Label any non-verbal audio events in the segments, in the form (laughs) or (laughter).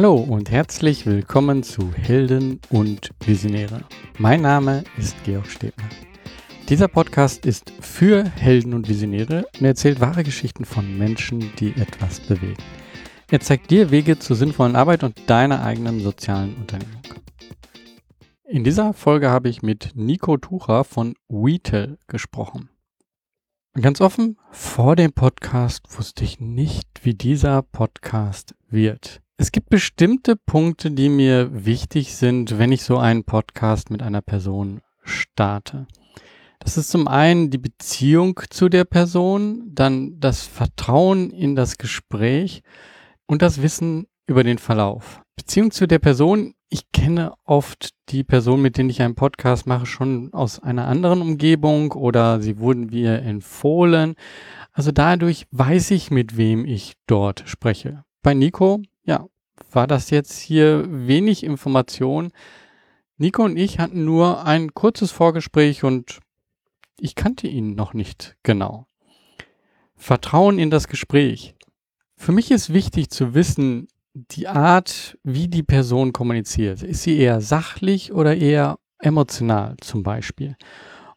Hallo und herzlich willkommen zu Helden und Visionäre. Mein Name ist Georg Stebner. Dieser Podcast ist für Helden und Visionäre und erzählt wahre Geschichten von Menschen, die etwas bewegen. Er zeigt dir Wege zur sinnvollen Arbeit und deiner eigenen sozialen Unternehmung. In dieser Folge habe ich mit Nico Tucher von WeTel gesprochen. Und ganz offen, vor dem Podcast wusste ich nicht, wie dieser Podcast wird. Es gibt bestimmte Punkte, die mir wichtig sind, wenn ich so einen Podcast mit einer Person starte. Das ist zum einen die Beziehung zu der Person, dann das Vertrauen in das Gespräch und das Wissen über den Verlauf. Beziehung zu der Person, ich kenne oft die Person, mit denen ich einen Podcast mache, schon aus einer anderen Umgebung oder sie wurden mir empfohlen. Also dadurch weiß ich, mit wem ich dort spreche. Bei Nico ja, war das jetzt hier wenig Information. Nico und ich hatten nur ein kurzes Vorgespräch und ich kannte ihn noch nicht genau. Vertrauen in das Gespräch. Für mich ist wichtig zu wissen, die Art, wie die Person kommuniziert. Ist sie eher sachlich oder eher emotional zum Beispiel?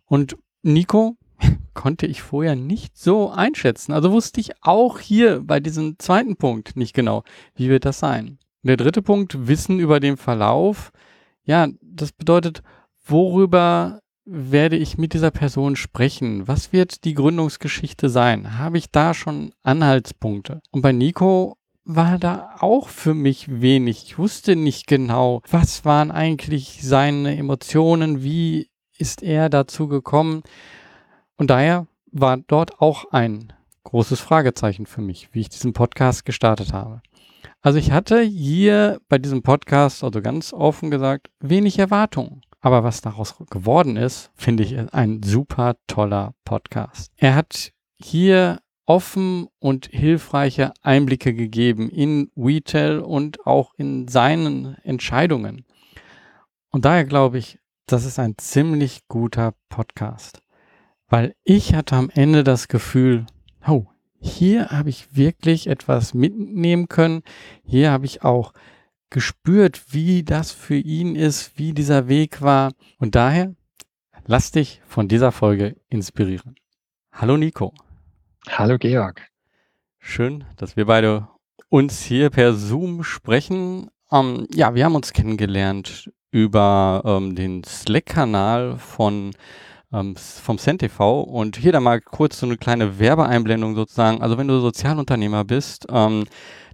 Und Nico (laughs) konnte ich vorher nicht so einschätzen. Also wusste ich auch hier bei diesem zweiten Punkt nicht genau, wie wird das sein. Der dritte Punkt, Wissen über den Verlauf. Ja, das bedeutet, worüber werde ich mit dieser Person sprechen? Was wird die Gründungsgeschichte sein? Habe ich da schon Anhaltspunkte? Und bei Nico war da auch für mich wenig. Ich wusste nicht genau, was waren eigentlich seine Emotionen, wie ist er dazu gekommen. Und daher war dort auch ein großes Fragezeichen für mich, wie ich diesen Podcast gestartet habe. Also ich hatte hier bei diesem Podcast, also ganz offen gesagt, wenig Erwartungen. Aber was daraus geworden ist, finde ich ein super toller Podcast. Er hat hier offen und hilfreiche Einblicke gegeben in Retail und auch in seinen Entscheidungen. Und daher glaube ich, das ist ein ziemlich guter Podcast. Weil ich hatte am Ende das Gefühl, oh, hier habe ich wirklich etwas mitnehmen können. Hier habe ich auch gespürt, wie das für ihn ist, wie dieser Weg war. Und daher lass dich von dieser Folge inspirieren. Hallo Nico. Hallo Georg. Schön, dass wir beide uns hier per Zoom sprechen. Ähm, ja, wir haben uns kennengelernt über ähm, den Slack-Kanal von ähm, vom CentTV und hier dann mal kurz so eine kleine Werbeeinblendung sozusagen. Also wenn du Sozialunternehmer bist, ähm,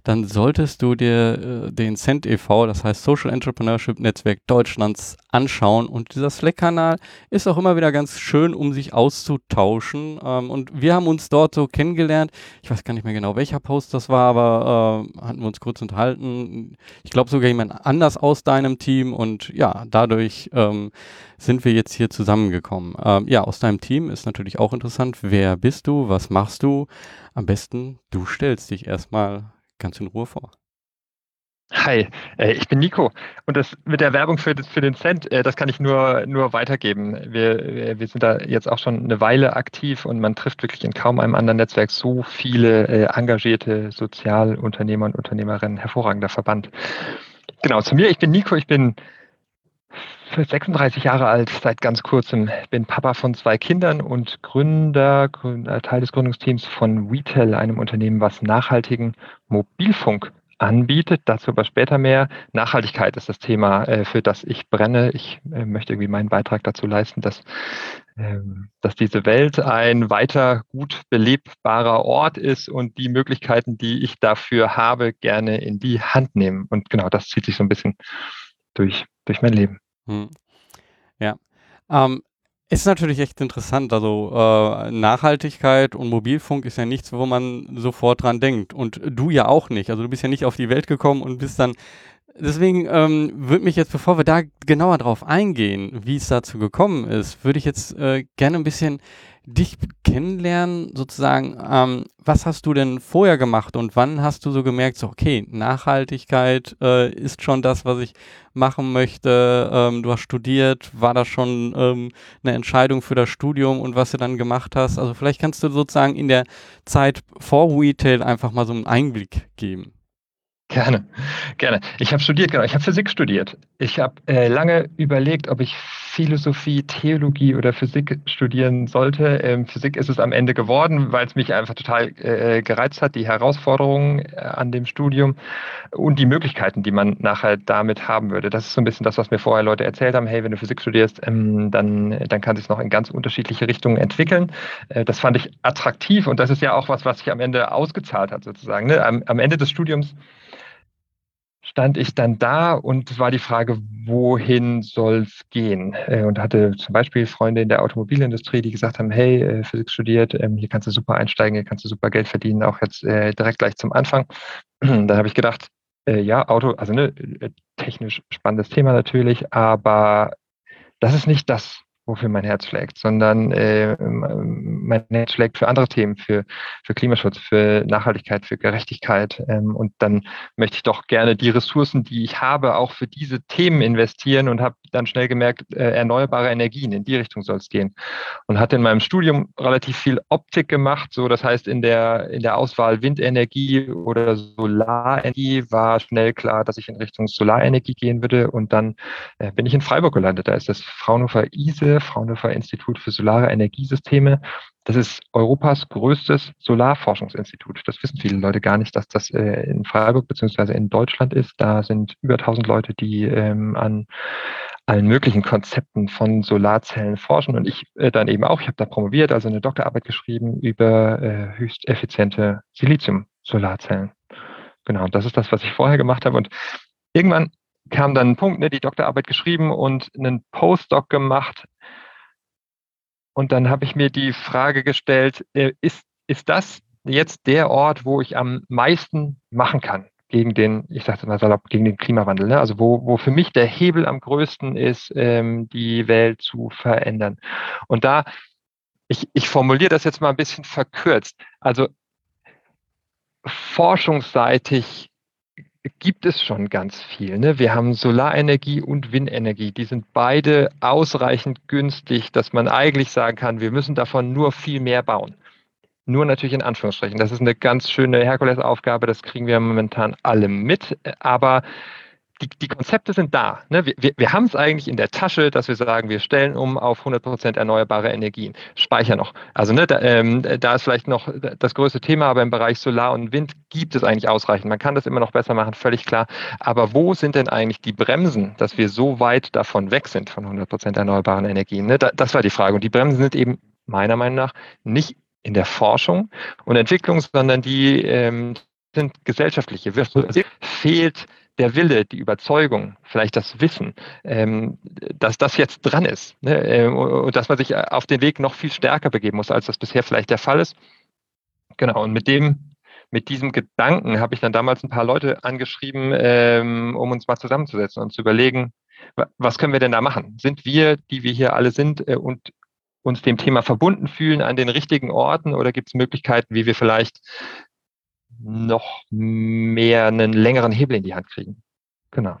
dann solltest du dir äh, den Cent e.V., das heißt Social Entrepreneurship Netzwerk Deutschlands, anschauen. Und dieser Slack-Kanal ist auch immer wieder ganz schön, um sich auszutauschen. Ähm, und wir haben uns dort so kennengelernt. Ich weiß gar nicht mehr genau, welcher Post das war, aber äh, hatten wir uns kurz unterhalten. Ich glaube sogar jemand anders aus deinem Team. Und ja, dadurch ähm, sind wir jetzt hier zusammengekommen. Ähm, ja, aus deinem Team ist natürlich auch interessant. Wer bist du? Was machst du? Am besten, du stellst dich erstmal ganz in Ruhe vor. Hi, äh, ich bin Nico und das mit der Werbung für, für den Cent, äh, das kann ich nur, nur weitergeben. Wir, wir sind da jetzt auch schon eine Weile aktiv und man trifft wirklich in kaum einem anderen Netzwerk so viele äh, engagierte Sozialunternehmer und Unternehmerinnen, hervorragender Verband. Genau, zu mir, ich bin Nico, ich bin 36 Jahre alt, seit ganz kurzem. Bin Papa von zwei Kindern und Gründer, Gründer Teil des Gründungsteams von Retail, einem Unternehmen, was nachhaltigen Mobilfunk anbietet. Dazu aber später mehr. Nachhaltigkeit ist das Thema, äh, für das ich brenne. Ich äh, möchte irgendwie meinen Beitrag dazu leisten, dass, ähm, dass diese Welt ein weiter gut belebbarer Ort ist und die Möglichkeiten, die ich dafür habe, gerne in die Hand nehmen. Und genau das zieht sich so ein bisschen durch, durch mein Leben. Hm. Ja. Ähm, ist natürlich echt interessant. Also äh, Nachhaltigkeit und Mobilfunk ist ja nichts, wo man sofort dran denkt. Und du ja auch nicht. Also du bist ja nicht auf die Welt gekommen und bist dann. Deswegen ähm, würde mich jetzt, bevor wir da genauer drauf eingehen, wie es dazu gekommen ist, würde ich jetzt äh, gerne ein bisschen dich kennenlernen, sozusagen, ähm, was hast du denn vorher gemacht und wann hast du so gemerkt, so, okay, Nachhaltigkeit äh, ist schon das, was ich machen möchte. Ähm, du hast studiert, war das schon ähm, eine Entscheidung für das Studium und was du dann gemacht hast? Also vielleicht kannst du sozusagen in der Zeit vor Retail einfach mal so einen Einblick geben. Gerne, gerne. Ich habe studiert, genau. Ich habe Physik studiert. Ich habe äh, lange überlegt, ob ich Philosophie, Theologie oder Physik studieren sollte. Ähm, Physik ist es am Ende geworden, weil es mich einfach total äh, gereizt hat, die Herausforderungen äh, an dem Studium und die Möglichkeiten, die man nachher damit haben würde. Das ist so ein bisschen das, was mir vorher Leute erzählt haben. Hey, wenn du Physik studierst, ähm, dann, dann kann sich noch in ganz unterschiedliche Richtungen entwickeln. Äh, das fand ich attraktiv und das ist ja auch was, was sich am Ende ausgezahlt hat, sozusagen. Ne? Am, am Ende des Studiums stand ich dann da und war die Frage, wohin soll es gehen? Äh, und hatte zum Beispiel Freunde in der Automobilindustrie, die gesagt haben, hey, äh, Physik studiert, ähm, hier kannst du super einsteigen, hier kannst du super Geld verdienen, auch jetzt äh, direkt gleich zum Anfang. (clears throat) Dann habe ich gedacht, ja, Auto, also ne, technisch spannendes Thema natürlich, aber das ist nicht das, wofür mein Herz schlägt, sondern äh, mein Herz schlägt für andere Themen, für, für Klimaschutz, für Nachhaltigkeit, für Gerechtigkeit. Ähm, und dann möchte ich doch gerne die Ressourcen, die ich habe, auch für diese Themen investieren und habe dann schnell gemerkt, äh, erneuerbare Energien, in die Richtung soll es gehen. Und hatte in meinem Studium relativ viel Optik gemacht, so das heißt in der, in der Auswahl Windenergie oder Solarenergie war schnell klar, dass ich in Richtung Solarenergie gehen würde. Und dann äh, bin ich in Freiburg gelandet. Da ist das Fraunhofer ISE Fraunhofer Institut für Solare Energiesysteme. Das ist Europas größtes Solarforschungsinstitut. Das wissen viele Leute gar nicht, dass das äh, in Freiburg beziehungsweise in Deutschland ist. Da sind über 1000 Leute, die ähm, an allen möglichen Konzepten von Solarzellen forschen und ich äh, dann eben auch. Ich habe da promoviert, also eine Doktorarbeit geschrieben über äh, höchst effiziente Silizium-Solarzellen. Genau, das ist das, was ich vorher gemacht habe. Und irgendwann kam dann ein Punkt, ne, die Doktorarbeit geschrieben und einen Postdoc gemacht und dann habe ich mir die Frage gestellt, äh, ist, ist das jetzt der Ort, wo ich am meisten machen kann gegen den, ich sage mal salopp, gegen den Klimawandel. Ne? Also wo, wo für mich der Hebel am größten ist, ähm, die Welt zu verändern. Und da, ich, ich formuliere das jetzt mal ein bisschen verkürzt. Also forschungsseitig gibt es schon ganz viel. Ne? Wir haben Solarenergie und Windenergie. Die sind beide ausreichend günstig, dass man eigentlich sagen kann, wir müssen davon nur viel mehr bauen. Nur natürlich in Anführungsstrichen. Das ist eine ganz schöne Herkulesaufgabe, das kriegen wir momentan alle mit. Aber die, die Konzepte sind da. Ne? Wir, wir, wir haben es eigentlich in der Tasche, dass wir sagen, wir stellen um auf 100 Prozent erneuerbare Energien. Speicher noch. Also ne, da, ähm, da ist vielleicht noch das größte Thema, aber im Bereich Solar und Wind gibt es eigentlich ausreichend. Man kann das immer noch besser machen, völlig klar. Aber wo sind denn eigentlich die Bremsen, dass wir so weit davon weg sind von 100 Prozent erneuerbaren Energien? Ne? Da, das war die Frage. Und die Bremsen sind eben meiner Meinung nach nicht in der Forschung und Entwicklung, sondern die ähm, sind gesellschaftliche. Fehlt der Wille, die Überzeugung, vielleicht das Wissen, ähm, dass das jetzt dran ist ne? ähm, und dass man sich auf den Weg noch viel stärker begeben muss, als das bisher vielleicht der Fall ist. Genau, und mit dem, mit diesem Gedanken habe ich dann damals ein paar Leute angeschrieben, ähm, um uns mal zusammenzusetzen und zu überlegen, was können wir denn da machen? Sind wir, die wir hier alle sind äh, und uns dem Thema verbunden fühlen an den richtigen Orten oder gibt es Möglichkeiten, wie wir vielleicht noch mehr einen längeren Hebel in die Hand kriegen. Genau.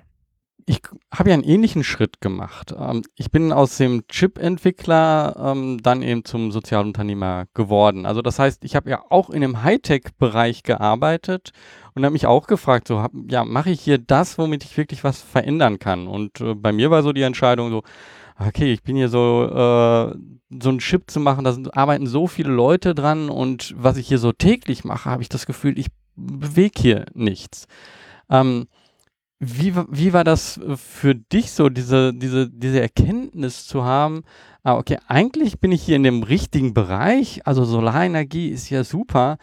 Ich habe ja einen ähnlichen Schritt gemacht. Ähm, ich bin aus dem Chip-Entwickler ähm, dann eben zum Sozialunternehmer geworden. Also das heißt, ich habe ja auch in dem Hightech-Bereich gearbeitet und habe mich auch gefragt, so, ja, mache ich hier das, womit ich wirklich was verändern kann? Und äh, bei mir war so die Entscheidung so, okay, ich bin hier so, äh, so ein Chip zu machen, da arbeiten so viele Leute dran und was ich hier so täglich mache, habe ich das Gefühl, ich bewege hier nichts. Ähm, wie, wie war das für dich so, diese, diese, diese Erkenntnis zu haben, ah, okay, eigentlich bin ich hier in dem richtigen Bereich, also Solarenergie ist ja super,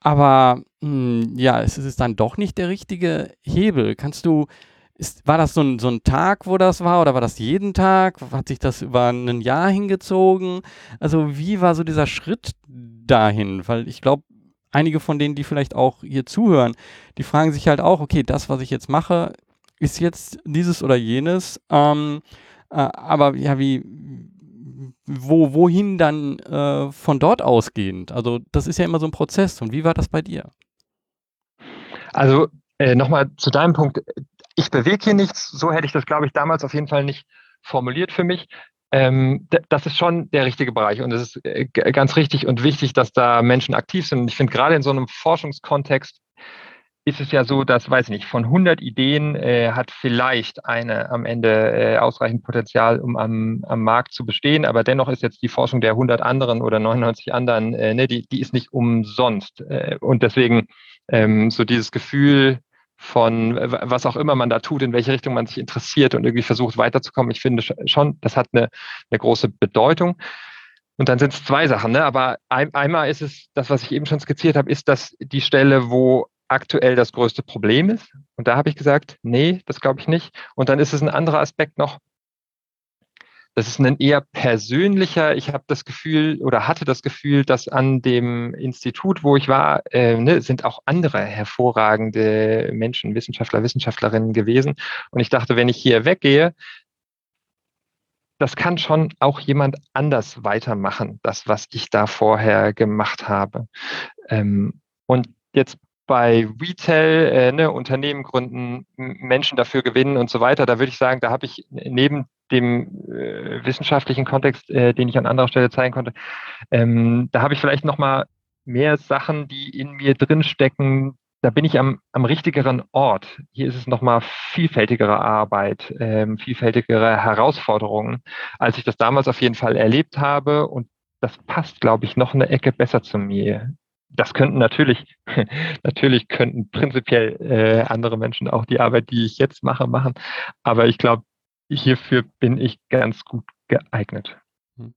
aber mh, hm, ja, es ist dann doch nicht der richtige Hebel. Kannst du ist, war das so ein, so ein Tag, wo das war, oder war das jeden Tag? Hat sich das über ein Jahr hingezogen? Also, wie war so dieser Schritt dahin? Weil ich glaube, einige von denen, die vielleicht auch hier zuhören, die fragen sich halt auch, okay, das, was ich jetzt mache, ist jetzt dieses oder jenes. Ähm, äh, aber ja, wie, wo, wohin dann äh, von dort ausgehend? Also, das ist ja immer so ein Prozess. Und wie war das bei dir? Also, äh, nochmal zu deinem Punkt ich bewege hier nichts, so hätte ich das, glaube ich, damals auf jeden Fall nicht formuliert für mich. Ähm, das ist schon der richtige Bereich und es ist äh, ganz richtig und wichtig, dass da Menschen aktiv sind. Und ich finde gerade in so einem Forschungskontext ist es ja so, dass, weiß ich nicht, von 100 Ideen äh, hat vielleicht eine am Ende äh, ausreichend Potenzial, um am, am Markt zu bestehen. Aber dennoch ist jetzt die Forschung der 100 anderen oder 99 anderen, äh, ne, die, die ist nicht umsonst. Äh, und deswegen ähm, so dieses Gefühl von was auch immer man da tut, in welche Richtung man sich interessiert und irgendwie versucht weiterzukommen. Ich finde schon, das hat eine, eine große Bedeutung. Und dann sind es zwei Sachen, ne? aber ein, einmal ist es, das, was ich eben schon skizziert habe, ist das die Stelle, wo aktuell das größte Problem ist. Und da habe ich gesagt, nee, das glaube ich nicht. Und dann ist es ein anderer Aspekt noch, das ist ein eher persönlicher, ich habe das Gefühl oder hatte das Gefühl, dass an dem Institut, wo ich war, äh, ne, sind auch andere hervorragende Menschen, Wissenschaftler, Wissenschaftlerinnen gewesen. Und ich dachte, wenn ich hier weggehe, das kann schon auch jemand anders weitermachen, das, was ich da vorher gemacht habe. Ähm, und jetzt bei Retail, äh, ne, Unternehmen gründen, Menschen dafür gewinnen und so weiter, da würde ich sagen, da habe ich neben dem äh, wissenschaftlichen Kontext, äh, den ich an anderer Stelle zeigen konnte, ähm, da habe ich vielleicht noch mal mehr Sachen, die in mir drinstecken. Da bin ich am, am richtigeren Ort. Hier ist es noch mal vielfältigere Arbeit, ähm, vielfältigere Herausforderungen, als ich das damals auf jeden Fall erlebt habe. Und das passt, glaube ich, noch eine Ecke besser zu mir das könnten natürlich, (laughs) natürlich könnten prinzipiell äh, andere Menschen auch die Arbeit, die ich jetzt mache, machen. Aber ich glaube, hierfür bin ich ganz gut geeignet. Hm.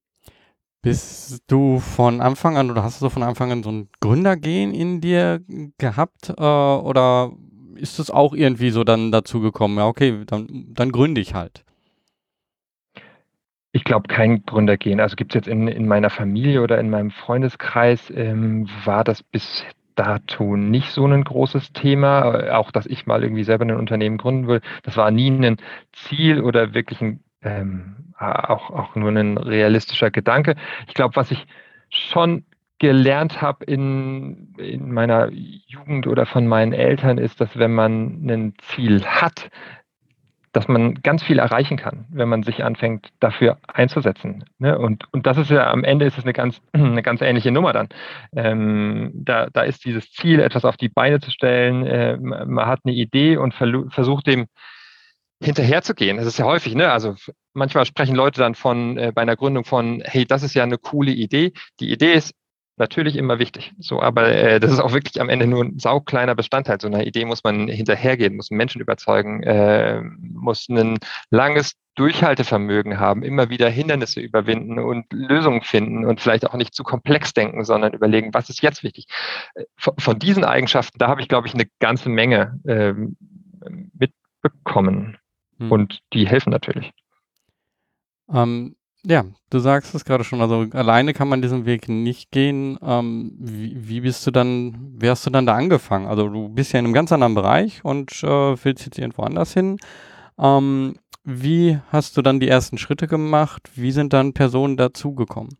Bist du von Anfang an oder hast du von Anfang an so ein Gründergehen in dir gehabt? Äh, oder ist es auch irgendwie so dann dazu gekommen? Ja, okay, dann, dann gründe ich halt. Ich glaube, kein Gründergehen. Also gibt es jetzt in, in meiner Familie oder in meinem Freundeskreis, ähm, war das bis dato nicht so ein großes Thema. Auch, dass ich mal irgendwie selber ein Unternehmen gründen will. Das war nie ein Ziel oder wirklich ein, ähm, auch, auch nur ein realistischer Gedanke. Ich glaube, was ich schon gelernt habe in, in meiner Jugend oder von meinen Eltern, ist, dass wenn man ein Ziel hat, dass man ganz viel erreichen kann, wenn man sich anfängt, dafür einzusetzen. Ne? Und, und das ist ja am Ende ist es eine ganz, (clears throat) eine ganz ähnliche Nummer dann. Ähm, da, da ist dieses Ziel, etwas auf die Beine zu stellen, äh, man hat eine Idee und versucht dem hinterherzugehen. Das ist ja häufig, ne? Also manchmal sprechen Leute dann von äh, bei einer Gründung von, hey, das ist ja eine coole Idee. Die Idee ist natürlich immer wichtig. So, aber äh, das ist auch wirklich am Ende nur ein saukleiner Bestandteil. So einer Idee muss man hinterhergehen, muss Menschen überzeugen, äh, muss ein langes Durchhaltevermögen haben, immer wieder Hindernisse überwinden und Lösungen finden und vielleicht auch nicht zu komplex denken, sondern überlegen, was ist jetzt wichtig. Äh, von, von diesen Eigenschaften, da habe ich, glaube ich, eine ganze Menge äh, mitbekommen. Hm. Und die helfen natürlich. Ähm, ja, du sagst es gerade schon, also alleine kann man diesen Weg nicht gehen. Ähm, wie, wie, bist du dann, wie hast du dann da angefangen? Also du bist ja in einem ganz anderen Bereich und äh, willst jetzt irgendwo anders hin. Ähm, wie hast du dann die ersten Schritte gemacht? Wie sind dann Personen dazugekommen?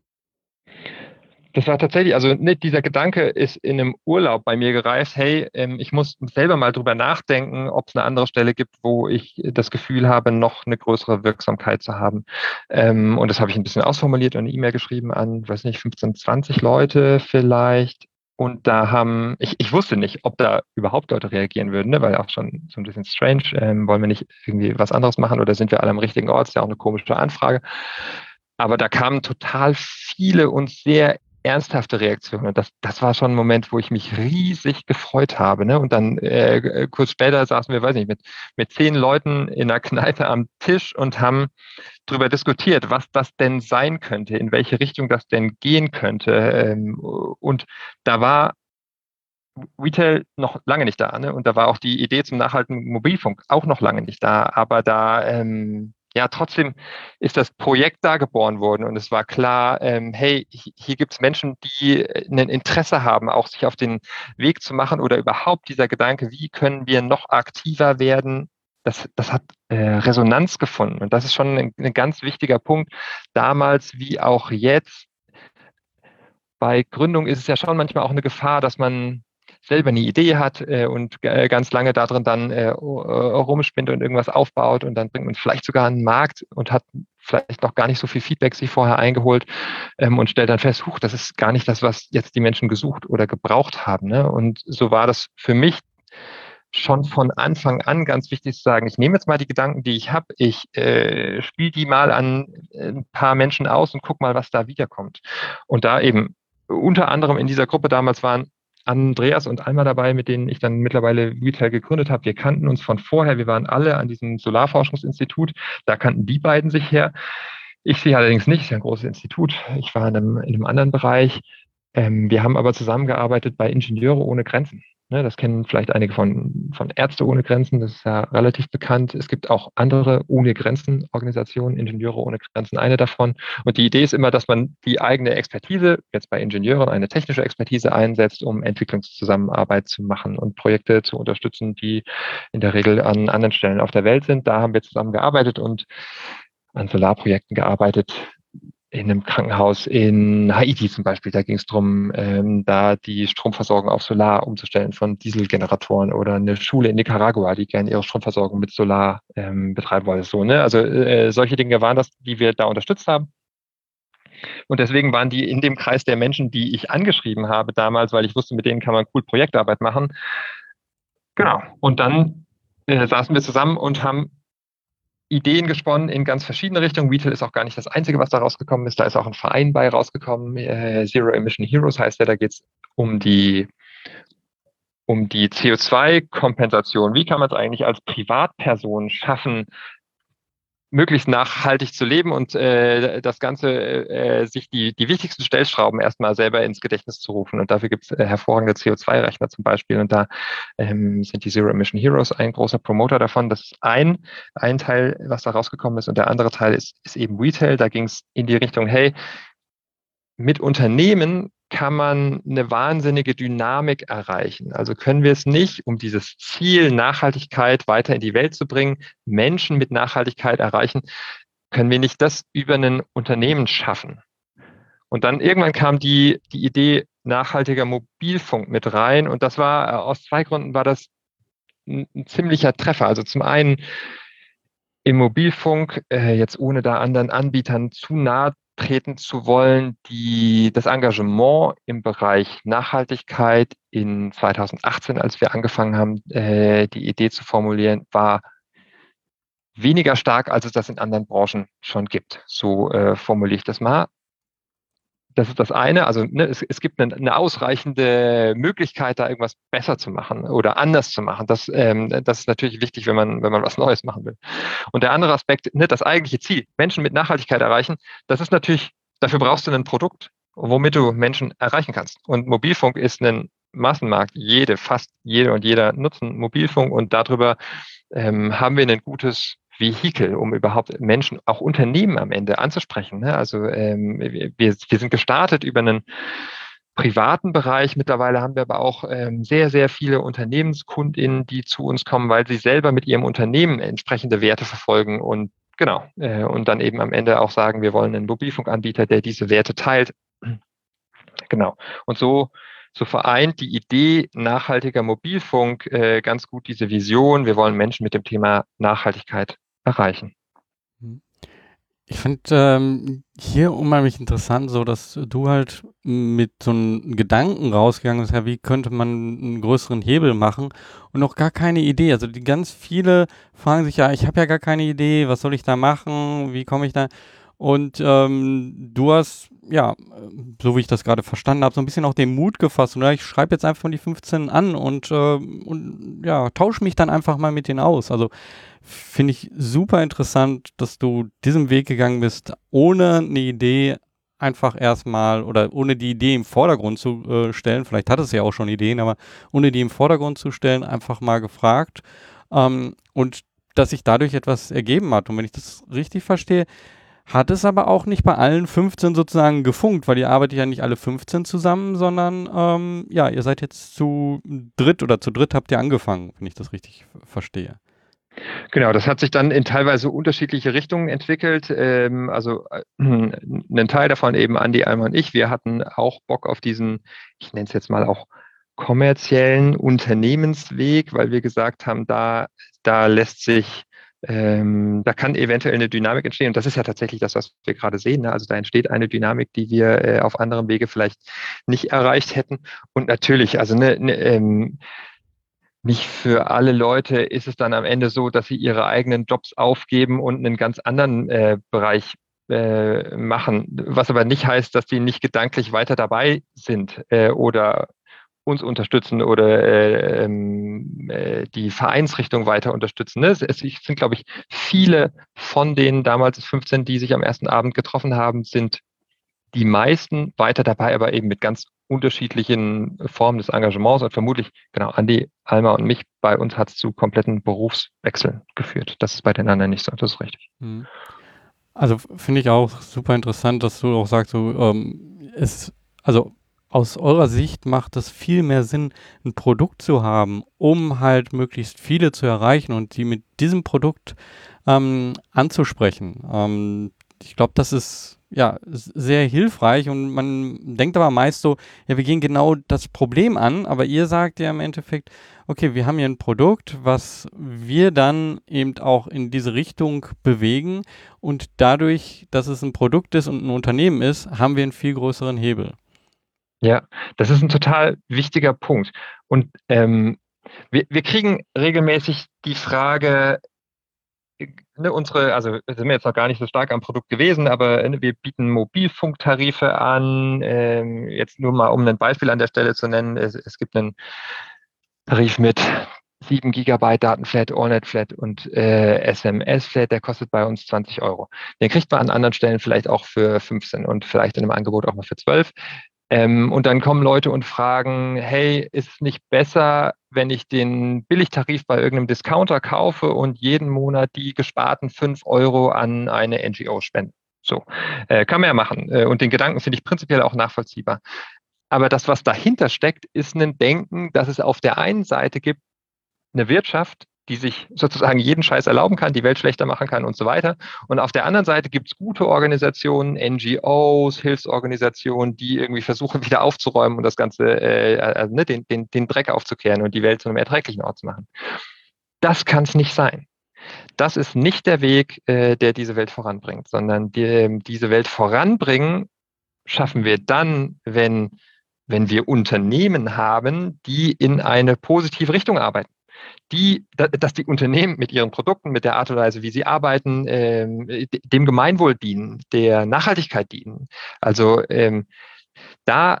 Das war tatsächlich, also ne, dieser Gedanke ist in einem Urlaub bei mir gereist, hey, ähm, ich muss selber mal drüber nachdenken, ob es eine andere Stelle gibt, wo ich das Gefühl habe, noch eine größere Wirksamkeit zu haben. Ähm, und das habe ich ein bisschen ausformuliert und eine E-Mail geschrieben an, weiß nicht, 15, 20 Leute vielleicht. Und da haben, ich, ich wusste nicht, ob da überhaupt Leute reagieren würden, ne, weil auch schon so ein bisschen strange, ähm, wollen wir nicht irgendwie was anderes machen oder sind wir alle am richtigen Ort? ist ja auch eine komische Anfrage. Aber da kamen total viele und sehr ernsthafte Reaktion. Und das, das war schon ein Moment, wo ich mich riesig gefreut habe. Ne? Und dann äh, kurz später saßen wir, weiß nicht, mit, mit zehn Leuten in einer Kneipe am Tisch und haben darüber diskutiert, was das denn sein könnte, in welche Richtung das denn gehen könnte. Ähm, und da war Retail noch lange nicht da. Ne? Und da war auch die Idee zum nachhaltigen Mobilfunk auch noch lange nicht da. Aber da ähm, ja, trotzdem ist das Projekt da geboren worden und es war klar, ähm, hey, hier gibt es Menschen, die äh, ein Interesse haben, auch sich auf den Weg zu machen oder überhaupt dieser Gedanke, wie können wir noch aktiver werden, das, das hat äh, Resonanz gefunden. Und das ist schon ein, ein ganz wichtiger Punkt, damals wie auch jetzt. Bei Gründung ist es ja schon manchmal auch eine Gefahr, dass man selber eine Idee hat äh, und äh, ganz lange darin dann äh, äh, rumspinnt und irgendwas aufbaut und dann bringt man vielleicht sogar einen Markt und hat vielleicht noch gar nicht so viel Feedback sich vorher eingeholt ähm, und stellt dann fest, huch, das ist gar nicht das, was jetzt die Menschen gesucht oder gebraucht haben. Ne? Und so war das für mich schon von Anfang an ganz wichtig zu sagen, ich nehme jetzt mal die Gedanken, die ich habe, ich äh, spiele die mal an ein paar Menschen aus und guck mal, was da wiederkommt. Und da eben unter anderem in dieser Gruppe damals waren Andreas und Alma dabei, mit denen ich dann mittlerweile Retail gegründet habe. Wir kannten uns von vorher. Wir waren alle an diesem Solarforschungsinstitut. Da kannten die beiden sich her. Ich sehe allerdings nicht, es ist ja ein großes Institut. Ich war in einem, in einem anderen Bereich. Ähm, wir haben aber zusammengearbeitet bei Ingenieure ohne Grenzen. Ne, das kennen vielleicht einige von, von Ärzte ohne Grenzen, das ist ja relativ bekannt. Es gibt auch andere ohne Grenzen Organisationen, Ingenieure ohne Grenzen, eine davon. Und die Idee ist immer, dass man die eigene Expertise, jetzt bei Ingenieuren eine technische Expertise einsetzt, um Entwicklungszusammenarbeit zu machen und Projekte zu unterstützen, die in der Regel an anderen Stellen auf der Welt sind. Da haben wir zusammengearbeitet und an Solarprojekten gearbeitet, in einem Krankenhaus in Haiti zum Beispiel, da ging es darum, ähm, da die Stromversorgung auf Solar umzustellen von Dieselgeneratoren oder eine Schule in Nicaragua, die gerne ihre Stromversorgung mit Solar ähm, betreiben wollte. So, ne? Also äh, solche Dinge waren das, die wir da unterstützt haben. Und deswegen waren die in dem Kreis der Menschen, die ich angeschrieben habe damals, weil ich wusste, mit denen kann man cool Projektarbeit machen. Genau. Und dann äh, saßen wir zusammen und haben Ideen gesponnen in ganz verschiedene Richtungen. Retail ist auch gar nicht das Einzige, was da rausgekommen ist. Da ist auch ein Verein bei rausgekommen. Äh, Zero Emission Heroes heißt der. Da geht es um die, um die CO2-Kompensation. Wie kann man es eigentlich als Privatperson schaffen, möglichst nachhaltig zu leben und äh, das Ganze, äh, sich die, die wichtigsten Stellschrauben erstmal selber ins Gedächtnis zu rufen. Und dafür gibt es äh, hervorragende CO2-Rechner zum Beispiel. Und da ähm, sind die Zero Emission Heroes ein großer Promoter davon. Das ist ein, ein Teil, was da rausgekommen ist. Und der andere Teil ist, ist eben Retail. Da ging es in die Richtung, hey, mit Unternehmen kann man eine wahnsinnige Dynamik erreichen. Also können wir es nicht, um dieses Ziel Nachhaltigkeit weiter in die Welt zu bringen, Menschen mit Nachhaltigkeit erreichen, können wir nicht das über ein Unternehmen schaffen. Und dann irgendwann kam die, die Idee nachhaltiger Mobilfunk mit rein. Und das war, äh, aus zwei Gründen war das ein, ein ziemlicher Treffer. Also zum einen im Mobilfunk, äh, jetzt ohne da anderen Anbietern zu nahe treten zu wollen, die das Engagement im Bereich Nachhaltigkeit in 2018, als wir angefangen haben, äh, die Idee zu formulieren, war weniger stark, als es das in anderen Branchen schon gibt. So äh, formuliere ich das mal das ist das eine. Also ne, es, es gibt eine, eine, ausreichende Möglichkeit, da irgendwas besser zu machen oder anders zu machen. Das, ähm, das ist natürlich wichtig, wenn man, wenn man was Neues machen will. Und der andere Aspekt, ne, das eigentliche Ziel, Menschen mit Nachhaltigkeit erreichen, das ist natürlich, dafür brauchst du ein Produkt, womit du Menschen erreichen kannst. Und Mobilfunk ist ein Massenmarkt. Jede, fast jede und jeder nutzen Mobilfunk und darüber ähm, haben wir ein gutes Vehikel, um überhaupt Menschen, auch Unternehmen am Ende anzusprechen. Ne? Also ähm, wir, wir sind gestartet über einen privaten Bereich. Mittlerweile haben wir aber auch ähm, sehr, sehr viele UnternehmenskundInnen, die zu uns kommen, weil sie selber mit ihrem Unternehmen entsprechende Werte verfolgen und genau, äh, und dann eben am Ende auch sagen, wir wollen einen Mobilfunkanbieter, der diese Werte teilt. Genau. Und so so vereint die Idee nachhaltiger Mobilfunk äh, ganz gut diese Vision. Wir wollen Menschen mit dem Thema Nachhaltigkeit erreichen. Mhm. Ich finde ähm, hier unheimlich interessant, so dass du halt mit so einem Gedanken rausgegangen bist, ja, wie könnte man einen größeren Hebel machen und noch gar keine Idee. Also die ganz viele fragen sich ja, ich habe ja gar keine Idee, was soll ich da machen, wie komme ich da? Und ähm, du hast, ja, so wie ich das gerade verstanden habe, so ein bisschen auch den Mut gefasst. Und ja, ich schreibe jetzt einfach die 15 an und, äh, und ja, tausche mich dann einfach mal mit denen aus. Also finde ich super interessant, dass du diesen Weg gegangen bist, ohne eine Idee einfach erstmal oder ohne die Idee im Vordergrund zu äh, stellen. Vielleicht hat es ja auch schon Ideen, aber ohne die im Vordergrund zu stellen, einfach mal gefragt. Ähm, und dass sich dadurch etwas ergeben hat. Und wenn ich das richtig verstehe, hat es aber auch nicht bei allen 15 sozusagen gefunkt, weil ihr arbeitet ja nicht alle 15 zusammen, sondern ähm, ja, ihr seid jetzt zu dritt oder zu dritt habt ihr angefangen, wenn ich das richtig verstehe. Genau, das hat sich dann in teilweise unterschiedliche Richtungen entwickelt. Ähm, also äh, ein Teil davon eben Andi, Alma und ich, wir hatten auch Bock auf diesen, ich nenne es jetzt mal auch kommerziellen Unternehmensweg, weil wir gesagt haben, da, da lässt sich ähm, da kann eventuell eine Dynamik entstehen. Und das ist ja tatsächlich das, was wir gerade sehen. Ne? Also da entsteht eine Dynamik, die wir äh, auf anderem Wege vielleicht nicht erreicht hätten. Und natürlich, also ne, ne, ähm, nicht für alle Leute ist es dann am Ende so, dass sie ihre eigenen Jobs aufgeben und einen ganz anderen äh, Bereich äh, machen, was aber nicht heißt, dass die nicht gedanklich weiter dabei sind äh, oder uns unterstützen oder äh, ähm, äh, die Vereinsrichtung weiter unterstützen. Ne? Es, es sind, glaube ich, viele von den damals 15, die sich am ersten Abend getroffen haben, sind die meisten weiter dabei, aber eben mit ganz unterschiedlichen Formen des Engagements und vermutlich, genau, Andi, Alma und mich, bei uns hat es zu kompletten Berufswechseln geführt. Das ist bei den anderen nicht so, das ist richtig. Mhm. Also finde ich auch super interessant, dass du auch sagst, so, ähm, es, also aus eurer Sicht macht es viel mehr Sinn, ein Produkt zu haben, um halt möglichst viele zu erreichen und sie mit diesem Produkt ähm, anzusprechen. Ähm, ich glaube, das ist ja sehr hilfreich und man denkt aber meist so, ja, wir gehen genau das Problem an, aber ihr sagt ja im Endeffekt, okay, wir haben hier ein Produkt, was wir dann eben auch in diese Richtung bewegen und dadurch, dass es ein Produkt ist und ein Unternehmen ist, haben wir einen viel größeren Hebel. Ja, das ist ein total wichtiger Punkt. Und ähm, wir, wir kriegen regelmäßig die Frage, ne, unsere, also sind wir jetzt noch gar nicht so stark am Produkt gewesen, aber ne, wir bieten Mobilfunktarife an. Ähm, jetzt nur mal, um ein Beispiel an der Stelle zu nennen, es, es gibt einen Tarif mit 7 Gigabyte Datenflat, AllNet-Flat und äh, SMS-Flat, der kostet bei uns 20 Euro. Den kriegt man an anderen Stellen vielleicht auch für 15 und vielleicht in einem Angebot auch mal für 12. Ähm, und dann kommen Leute und fragen, hey, ist es nicht besser, wenn ich den Billigtarif bei irgendeinem Discounter kaufe und jeden Monat die gesparten fünf Euro an eine NGO spende? So, äh, kann man ja machen. Äh, und den Gedanken finde ich prinzipiell auch nachvollziehbar. Aber das, was dahinter steckt, ist ein Denken, dass es auf der einen Seite gibt eine Wirtschaft, die sich sozusagen jeden Scheiß erlauben kann, die Welt schlechter machen kann und so weiter. Und auf der anderen Seite gibt es gute Organisationen, NGOs, Hilfsorganisationen, die irgendwie versuchen, (laughs) wieder aufzuräumen und das Ganze, äh, also, ne, den, den, den Dreck aufzukehren und die Welt zu einem erträglichen Ort zu machen. Das kann es nicht sein. Das ist nicht der Weg, äh, der diese Welt voranbringt, sondern die, diese Welt voranbringen schaffen wir dann, wenn, wenn wir Unternehmen haben, die in eine positive Richtung arbeiten die, dass die Unternehmen mit ihren Produkten, mit der Art und Weise, wie sie arbeiten, ähm, dem Gemeinwohl dienen, der Nachhaltigkeit dienen. Also ähm, da,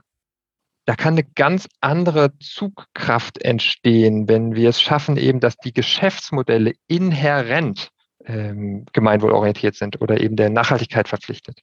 da kann eine ganz andere Zugkraft entstehen, wenn wir es schaffen, eben, dass die Geschäftsmodelle inhärent ähm, gemeinwohlorientiert sind oder eben der Nachhaltigkeit verpflichtet.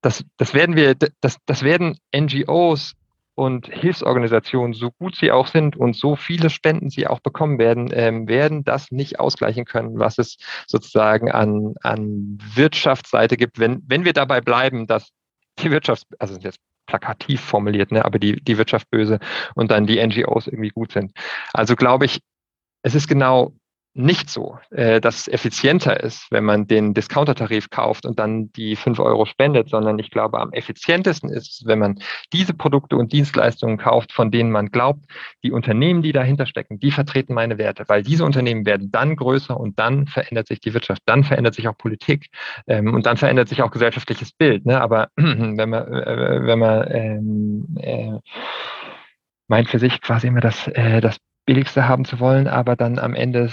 Das, das werden wir, das, das werden NGOs und Hilfsorganisationen, so gut sie auch sind und so viele Spenden sie auch bekommen werden, ähm, werden das nicht ausgleichen können, was es sozusagen an, an Wirtschaftsseite gibt, wenn, wenn wir dabei bleiben, dass die Wirtschaft, also jetzt plakativ formuliert, ne, aber die, die Wirtschaft böse und dann die NGOs irgendwie gut sind. Also glaube ich, es ist genau nicht so, äh, dass es effizienter ist, wenn man den Discounter-Tarif kauft und dann die fünf Euro spendet, sondern ich glaube, am effizientesten ist es, wenn man diese Produkte und Dienstleistungen kauft, von denen man glaubt, die Unternehmen, die dahinter stecken, die vertreten meine Werte, weil diese Unternehmen werden dann größer und dann verändert sich die Wirtschaft, dann verändert sich auch Politik ähm, und dann verändert sich auch gesellschaftliches Bild. Ne? Aber (clears throat) wenn man, äh, wenn man ähm, äh, meint für sich quasi immer das, äh, das Billigste haben zu wollen, aber dann am Ende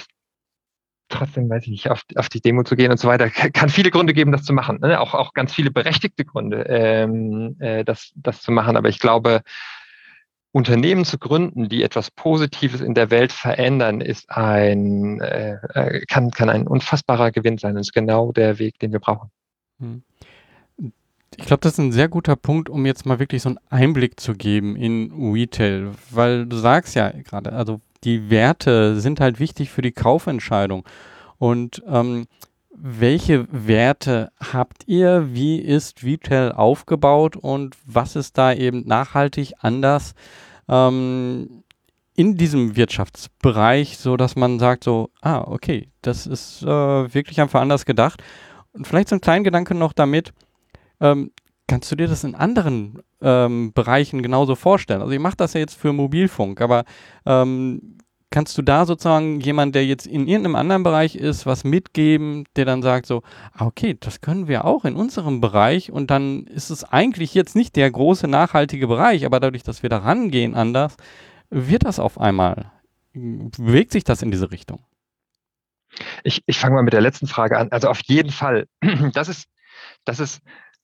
trotzdem, weiß ich nicht, auf, auf die Demo zu gehen und so weiter. Kann viele Gründe geben, das zu machen. Ne? Auch, auch ganz viele berechtigte Gründe, ähm, äh, das, das zu machen. Aber ich glaube, Unternehmen zu gründen, die etwas Positives in der Welt verändern, ist ein, äh, äh kann, kann ein unfassbarer Gewinn sein. Das ist genau der Weg, den wir brauchen. Hm. Ich glaube, das ist ein sehr guter Punkt, um jetzt mal wirklich so einen Einblick zu geben in Retail, weil du sagst ja gerade, also die Werte sind halt wichtig für die Kaufentscheidung. Und ähm, welche Werte habt ihr? Wie ist Retail aufgebaut und was ist da eben nachhaltig anders ähm, in diesem Wirtschaftsbereich, so dass man sagt so, ah, okay, das ist äh, wirklich einfach anders gedacht. Und vielleicht so ein kleiner Gedanke noch damit, ähm, Kannst du dir das in anderen ähm, Bereichen genauso vorstellen? Also ich mache das ja jetzt für Mobilfunk, aber ähm, kannst du da sozusagen jemand, der jetzt in irgendeinem anderen Bereich ist, was mitgeben, der dann sagt so, ah, okay, das können wir auch in unserem Bereich und dann ist es eigentlich jetzt nicht der große nachhaltige Bereich, aber dadurch, dass wir da rangehen anders, wird das auf einmal bewegt sich das in diese Richtung? Ich, ich fange mal mit der letzten Frage an. Also auf jeden Fall. Das ist, das ist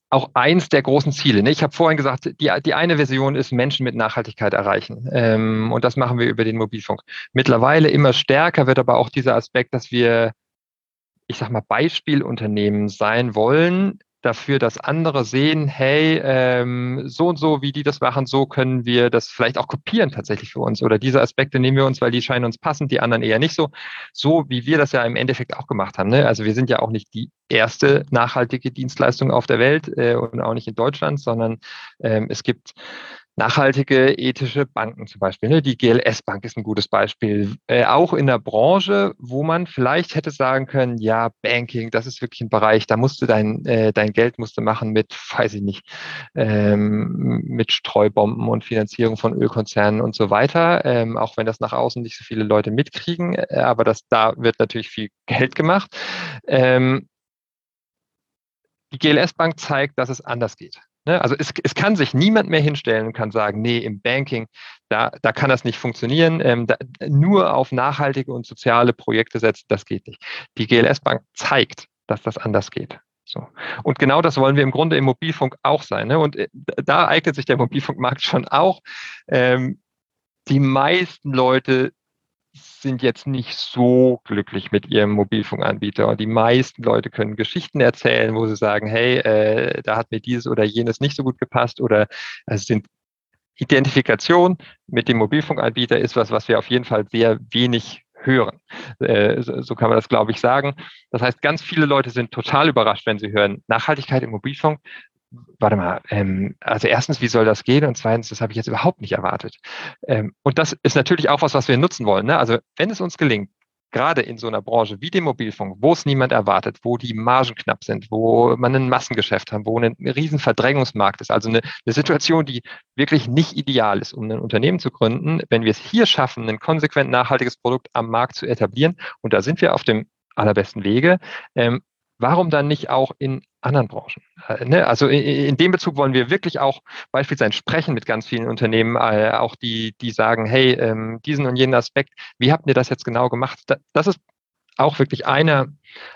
auch eins der großen Ziele. Ne? Ich habe vorhin gesagt, die, die eine Version ist Menschen mit Nachhaltigkeit erreichen. Ähm, und das machen wir über den Mobilfunk. Mittlerweile immer stärker wird aber auch dieser Aspekt, dass wir, ich sag mal, Beispielunternehmen sein wollen, dafür, dass andere sehen, hey, ähm, so und so, wie die das machen, so können wir das vielleicht auch kopieren tatsächlich für uns. Oder diese Aspekte nehmen wir uns, weil die scheinen uns passend, die anderen eher nicht so. So wie wir das ja im Endeffekt auch gemacht haben. Ne? Also wir sind ja auch nicht die erste nachhaltige Dienstleistung auf der Welt äh, und auch nicht in Deutschland, sondern ähm, es gibt nachhaltige ethische Banken zum Beispiel. Ne? Die GLS Bank ist ein gutes Beispiel. Äh, auch in der Branche, wo man vielleicht hätte sagen können, ja, Banking, das ist wirklich ein Bereich, da musst du dein, äh, dein Geld musst du machen mit, (laughs) weiß ich nicht, ähm, mit Streubomben und Finanzierung von Ölkonzernen und so weiter. Ähm, auch wenn das nach außen nicht so viele Leute mitkriegen, äh, aber das, da wird natürlich viel Geld gemacht. Ähm, die GLS Bank zeigt, dass es anders geht. Ne? Also es, es kann sich niemand mehr hinstellen und kann sagen, nee, im Banking, da, da kann das nicht funktionieren. Ähm, da, nur auf nachhaltige und soziale Projekte setzen, das geht nicht. Die GLS Bank zeigt, dass das anders geht. So. Und genau das wollen wir im Grunde im Mobilfunk auch sein. Ne? Und äh, da eignet sich der Mobilfunkmarkt schon auch. Ähm, die meisten Leute sind jetzt nicht so glücklich mit ihrem Mobilfunkanbieter. Und die meisten Leute können Geschichten erzählen, wo sie sagen, hey, äh, da hat mir dieses oder jenes nicht so gut gepasst oder es sind Identifikation mit dem Mobilfunkanbieter ist was, was wir auf jeden Fall sehr wenig hören. Äh, so kann man das, glaube ich, sagen. Das heißt, ganz viele Leute sind total überrascht, wenn sie hören, Nachhaltigkeit im Mobilfunk warte mal, ähm, also erstens, wie soll das gehen? Und zweitens, das habe ich jetzt überhaupt nicht erwartet. Ähm, und das ist natürlich auch was, was wir nutzen wollen. Ne? Also wenn es uns gelingt, gerade in so einer Branche wie dem Mobilfunk, wo es niemand erwartet, wo die Margen knapp sind, wo man ein Massengeschäft hat, wo ein riesen Verdrängungsmarkt ist, also eine, eine Situation, die wirklich nicht ideal ist, um ein Unternehmen zu gründen, wenn wir es hier schaffen, ein konsequent nachhaltiges Produkt am Markt zu etablieren, und da sind wir auf dem allerbesten Wege, ähm, warum dann nicht auch in anderen Branchen? Äh, ne? Also in, dem Bezug wollen wir wirklich auch beispielsweise sprechen mit ganz vielen Unternehmen, äh, auch die, die sagen, hey, ähm, diesen und jenen Aspekt, wie habt ihr das jetzt genau gemacht? Da, das ist auch wirklich einer,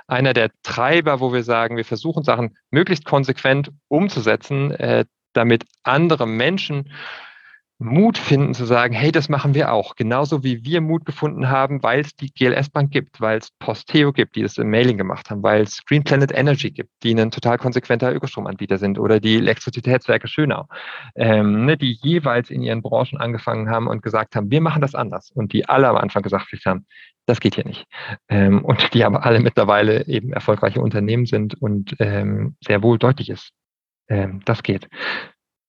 einer der Treiber, wo wir sagen, wir versuchen Sachen möglichst konsequent umzusetzen, äh, damit andere Menschen Mut finden zu sagen, hey, das machen wir auch. Genauso wie wir Mut gefunden haben, weil es die GLS Bank gibt, weil es Posteo gibt, die das im Mailing gemacht haben, weil es Green Planet Energy gibt, die ein total konsequenter Ökostromanbieter sind oder die Elektrizitätswerke Schönau, ähm, ne, die jeweils in ihren Branchen angefangen haben und gesagt haben, wir machen das anders. Und die alle am Anfang gesagt haben, das geht hier nicht. Ähm, und die aber alle mittlerweile eben erfolgreiche Unternehmen sind und ähm, sehr wohl deutlich ist. Ähm, das geht.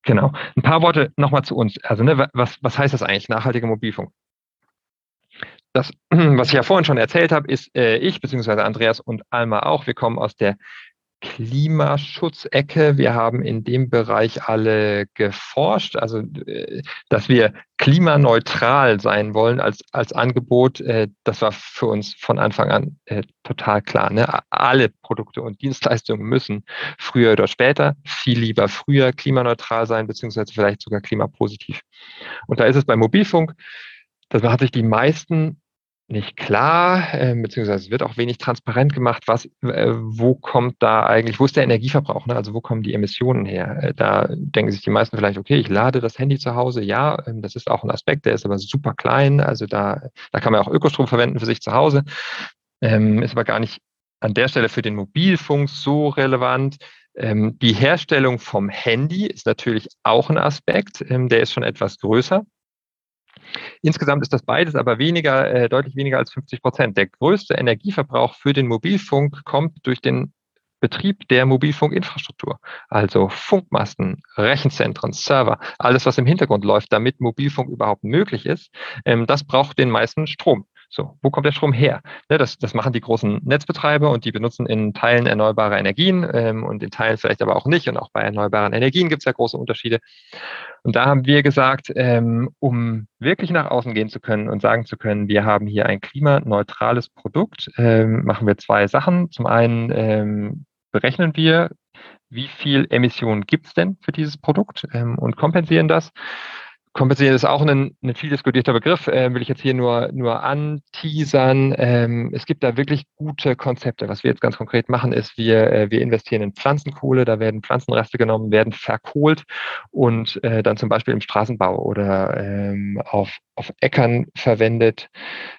Genau. Ein paar Worte nochmal zu uns. Also, ne, was, was heißt das eigentlich, nachhaltiger Mobilfunk? Das, (clears throat) was ich ja vorhin schon erzählt habe, ist äh, ich, beziehungsweise Andreas und Alma auch, wir kommen aus der Klimaschutzecke. Wir haben in dem Bereich alle geforscht, also äh, dass wir klimaneutral sein wollen als, als Angebot, äh, das war für uns von Anfang an äh, total klar. Ne? Alle Produkte und Dienstleistungen müssen früher oder später, viel lieber früher klimaneutral sein, beziehungsweise vielleicht sogar klimapositiv. Und da ist es beim Mobilfunk, das hat sich die meisten nicht klar, äh, beziehungsweise es wird auch wenig transparent gemacht, was, äh, wo kommt da eigentlich, wo ist der Energieverbrauch, ne? also wo kommen die Emissionen her? Äh, da denken sich die meisten vielleicht, okay, ich lade das Handy zu Hause, ja, ähm, das ist auch ein Aspekt, der ist aber super klein, also da, da kann man auch Ökostrom verwenden für sich zu Hause, ähm, ist aber gar nicht an der Stelle für den Mobilfunk so relevant. Ähm, die Herstellung vom Handy ist natürlich auch ein Aspekt, ähm, der ist schon etwas größer. Insgesamt ist das beides aber weniger, äh, deutlich weniger als 50 Prozent. Der größte Energieverbrauch für den Mobilfunk kommt durch den Betrieb der Mobilfunkinfrastruktur, also Funkmasten, Rechenzentren, Server, alles, was im Hintergrund läuft, damit Mobilfunk überhaupt möglich ist, ähm, das braucht den meisten Strom. So, wo kommt der Strom her? Ne, das, das machen die großen Netzbetreiber und die benutzen in Teilen erneuerbare Energien ähm, und in Teilen vielleicht aber auch nicht. Und auch bei erneuerbaren Energien gibt es ja große Unterschiede. Und da haben wir gesagt, ähm, um wirklich nach außen gehen zu können und sagen zu können, wir haben hier ein klimaneutrales Produkt, ähm, machen wir zwei Sachen. Zum einen ähm, berechnen wir, wie viel Emissionen gibt es denn für dieses Produkt ähm, und kompensieren das. Kompensieren ist auch ein, ein viel diskutierter Begriff, äh, will ich jetzt hier nur, nur anteasern. Ähm, es gibt da wirklich gute Konzepte. Was wir jetzt ganz konkret machen, ist, wir, äh, wir investieren in Pflanzenkohle, da werden Pflanzenreste genommen, werden verkohlt und äh, dann zum Beispiel im Straßenbau oder ähm, auf, auf Äckern verwendet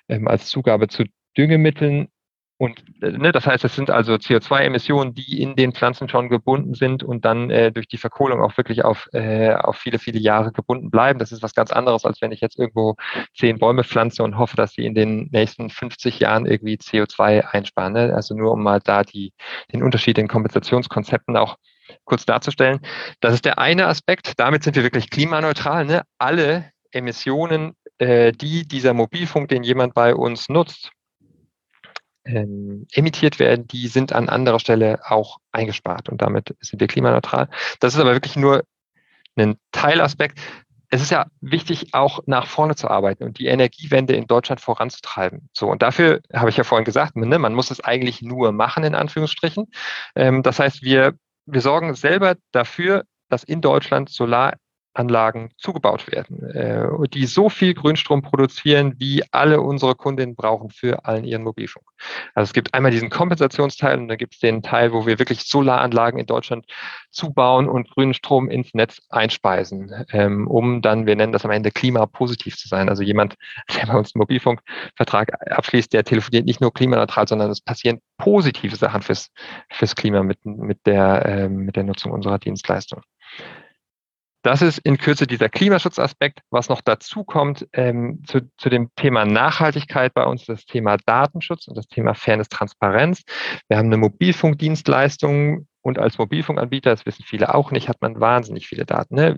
ähm, als Zugabe zu Düngemitteln und äh, ne, das heißt, es sind also CO2-Emissionen, die in den Pflanzen schon gebunden sind und dann äh, durch die Verkohlung auch wirklich auf, äh, auf viele, viele Jahre gebunden bleiben. Das ist was ganz anderes, als wenn ich jetzt irgendwo zehn Bäume pflanze und hoffe, dass sie in den nächsten 50 Jahren irgendwie CO2 einsparen. Ne? Also nur um mal da die, den Unterschied in Kompensationskonzepten auch kurz darzustellen. Das ist der eine Aspekt. Damit sind wir wirklich klimaneutral. Ne? Alle Emissionen, äh, die dieser Mobilfunk, den jemand bei uns nutzt, ähm, emittiert werden, die sind an anderer Stelle auch eingespart und damit sind wir klimaneutral. Das ist aber wirklich nur ein Teilaspekt. Es ist ja wichtig, auch nach vorne zu arbeiten und die Energiewende in Deutschland voranzutreiben. So, und dafür habe ich ja vorhin gesagt, ne, man muss es eigentlich nur machen, in Anführungsstrichen. Ähm, das heißt, wir, wir sorgen selber dafür, dass in Deutschland Solar Anlagen zugebaut werden, äh, die so viel Grünstrom produzieren, wie alle unsere Kundinnen brauchen für allen ihren Mobilfunk. Also es gibt einmal diesen Kompensationsteil und dann gibt es den Teil, wo wir wirklich Solaranlagen in Deutschland zubauen und grünen Strom ins Netz einspeisen, ähm, um dann, wir nennen das am Ende klimapositiv zu sein. Also jemand, (laughs) der bei uns einen Mobilfunkvertrag abschließt, der telefoniert nicht nur klimaneutral, sondern es passieren positive Sachen fürs, fürs Klima mit, mit, der, äh, mit der Nutzung unserer Dienstleistung. Das ist in Kürze dieser Klimaschutzaspekt. Was noch dazu kommt ähm, zu, zu dem Thema Nachhaltigkeit bei uns, das Thema Datenschutz und das Thema Fairness, Transparenz. Wir haben eine Mobilfunkdienstleistung und als Mobilfunkanbieter, das wissen viele auch nicht, hat man wahnsinnig viele Daten. Ne?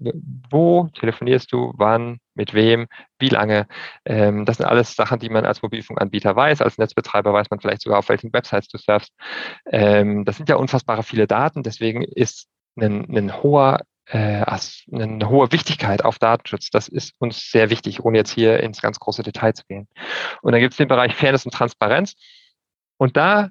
Wo telefonierst du, wann, mit wem, wie lange? Ähm, das sind alles Sachen, die man als Mobilfunkanbieter weiß. Als Netzbetreiber weiß man vielleicht sogar, auf welchen Websites du surfst. Ähm, das sind ja unfassbare viele Daten. Deswegen ist ein, ein hoher äh, eine hohe Wichtigkeit auf Datenschutz. Das ist uns sehr wichtig, ohne jetzt hier ins ganz große Detail zu gehen. Und dann gibt es den Bereich Fairness und Transparenz. Und da,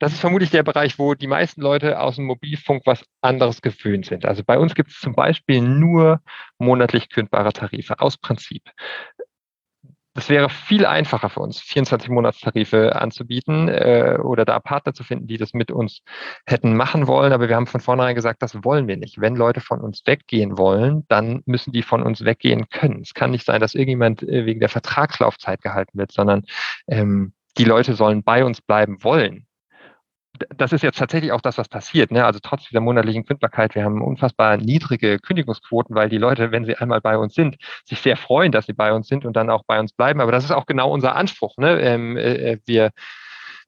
das ist vermutlich der Bereich, wo die meisten Leute aus dem Mobilfunk was anderes gewöhnt sind. Also bei uns gibt es zum Beispiel nur monatlich kündbare Tarife aus Prinzip. Das wäre viel einfacher für uns, 24-Monatstarife anzubieten äh, oder da Partner zu finden, die das mit uns hätten machen wollen. Aber wir haben von vornherein gesagt, das wollen wir nicht. Wenn Leute von uns weggehen wollen, dann müssen die von uns weggehen können. Es kann nicht sein, dass irgendjemand äh, wegen der Vertragslaufzeit gehalten wird, sondern ähm, die Leute sollen bei uns bleiben wollen das ist jetzt tatsächlich auch das, was passiert. Ne? Also trotz dieser monatlichen Kündbarkeit, wir haben unfassbar niedrige Kündigungsquoten, weil die Leute, wenn sie einmal bei uns sind, sich sehr freuen, dass sie bei uns sind und dann auch bei uns bleiben. Aber das ist auch genau unser Anspruch. Ne? Ähm, äh, äh wir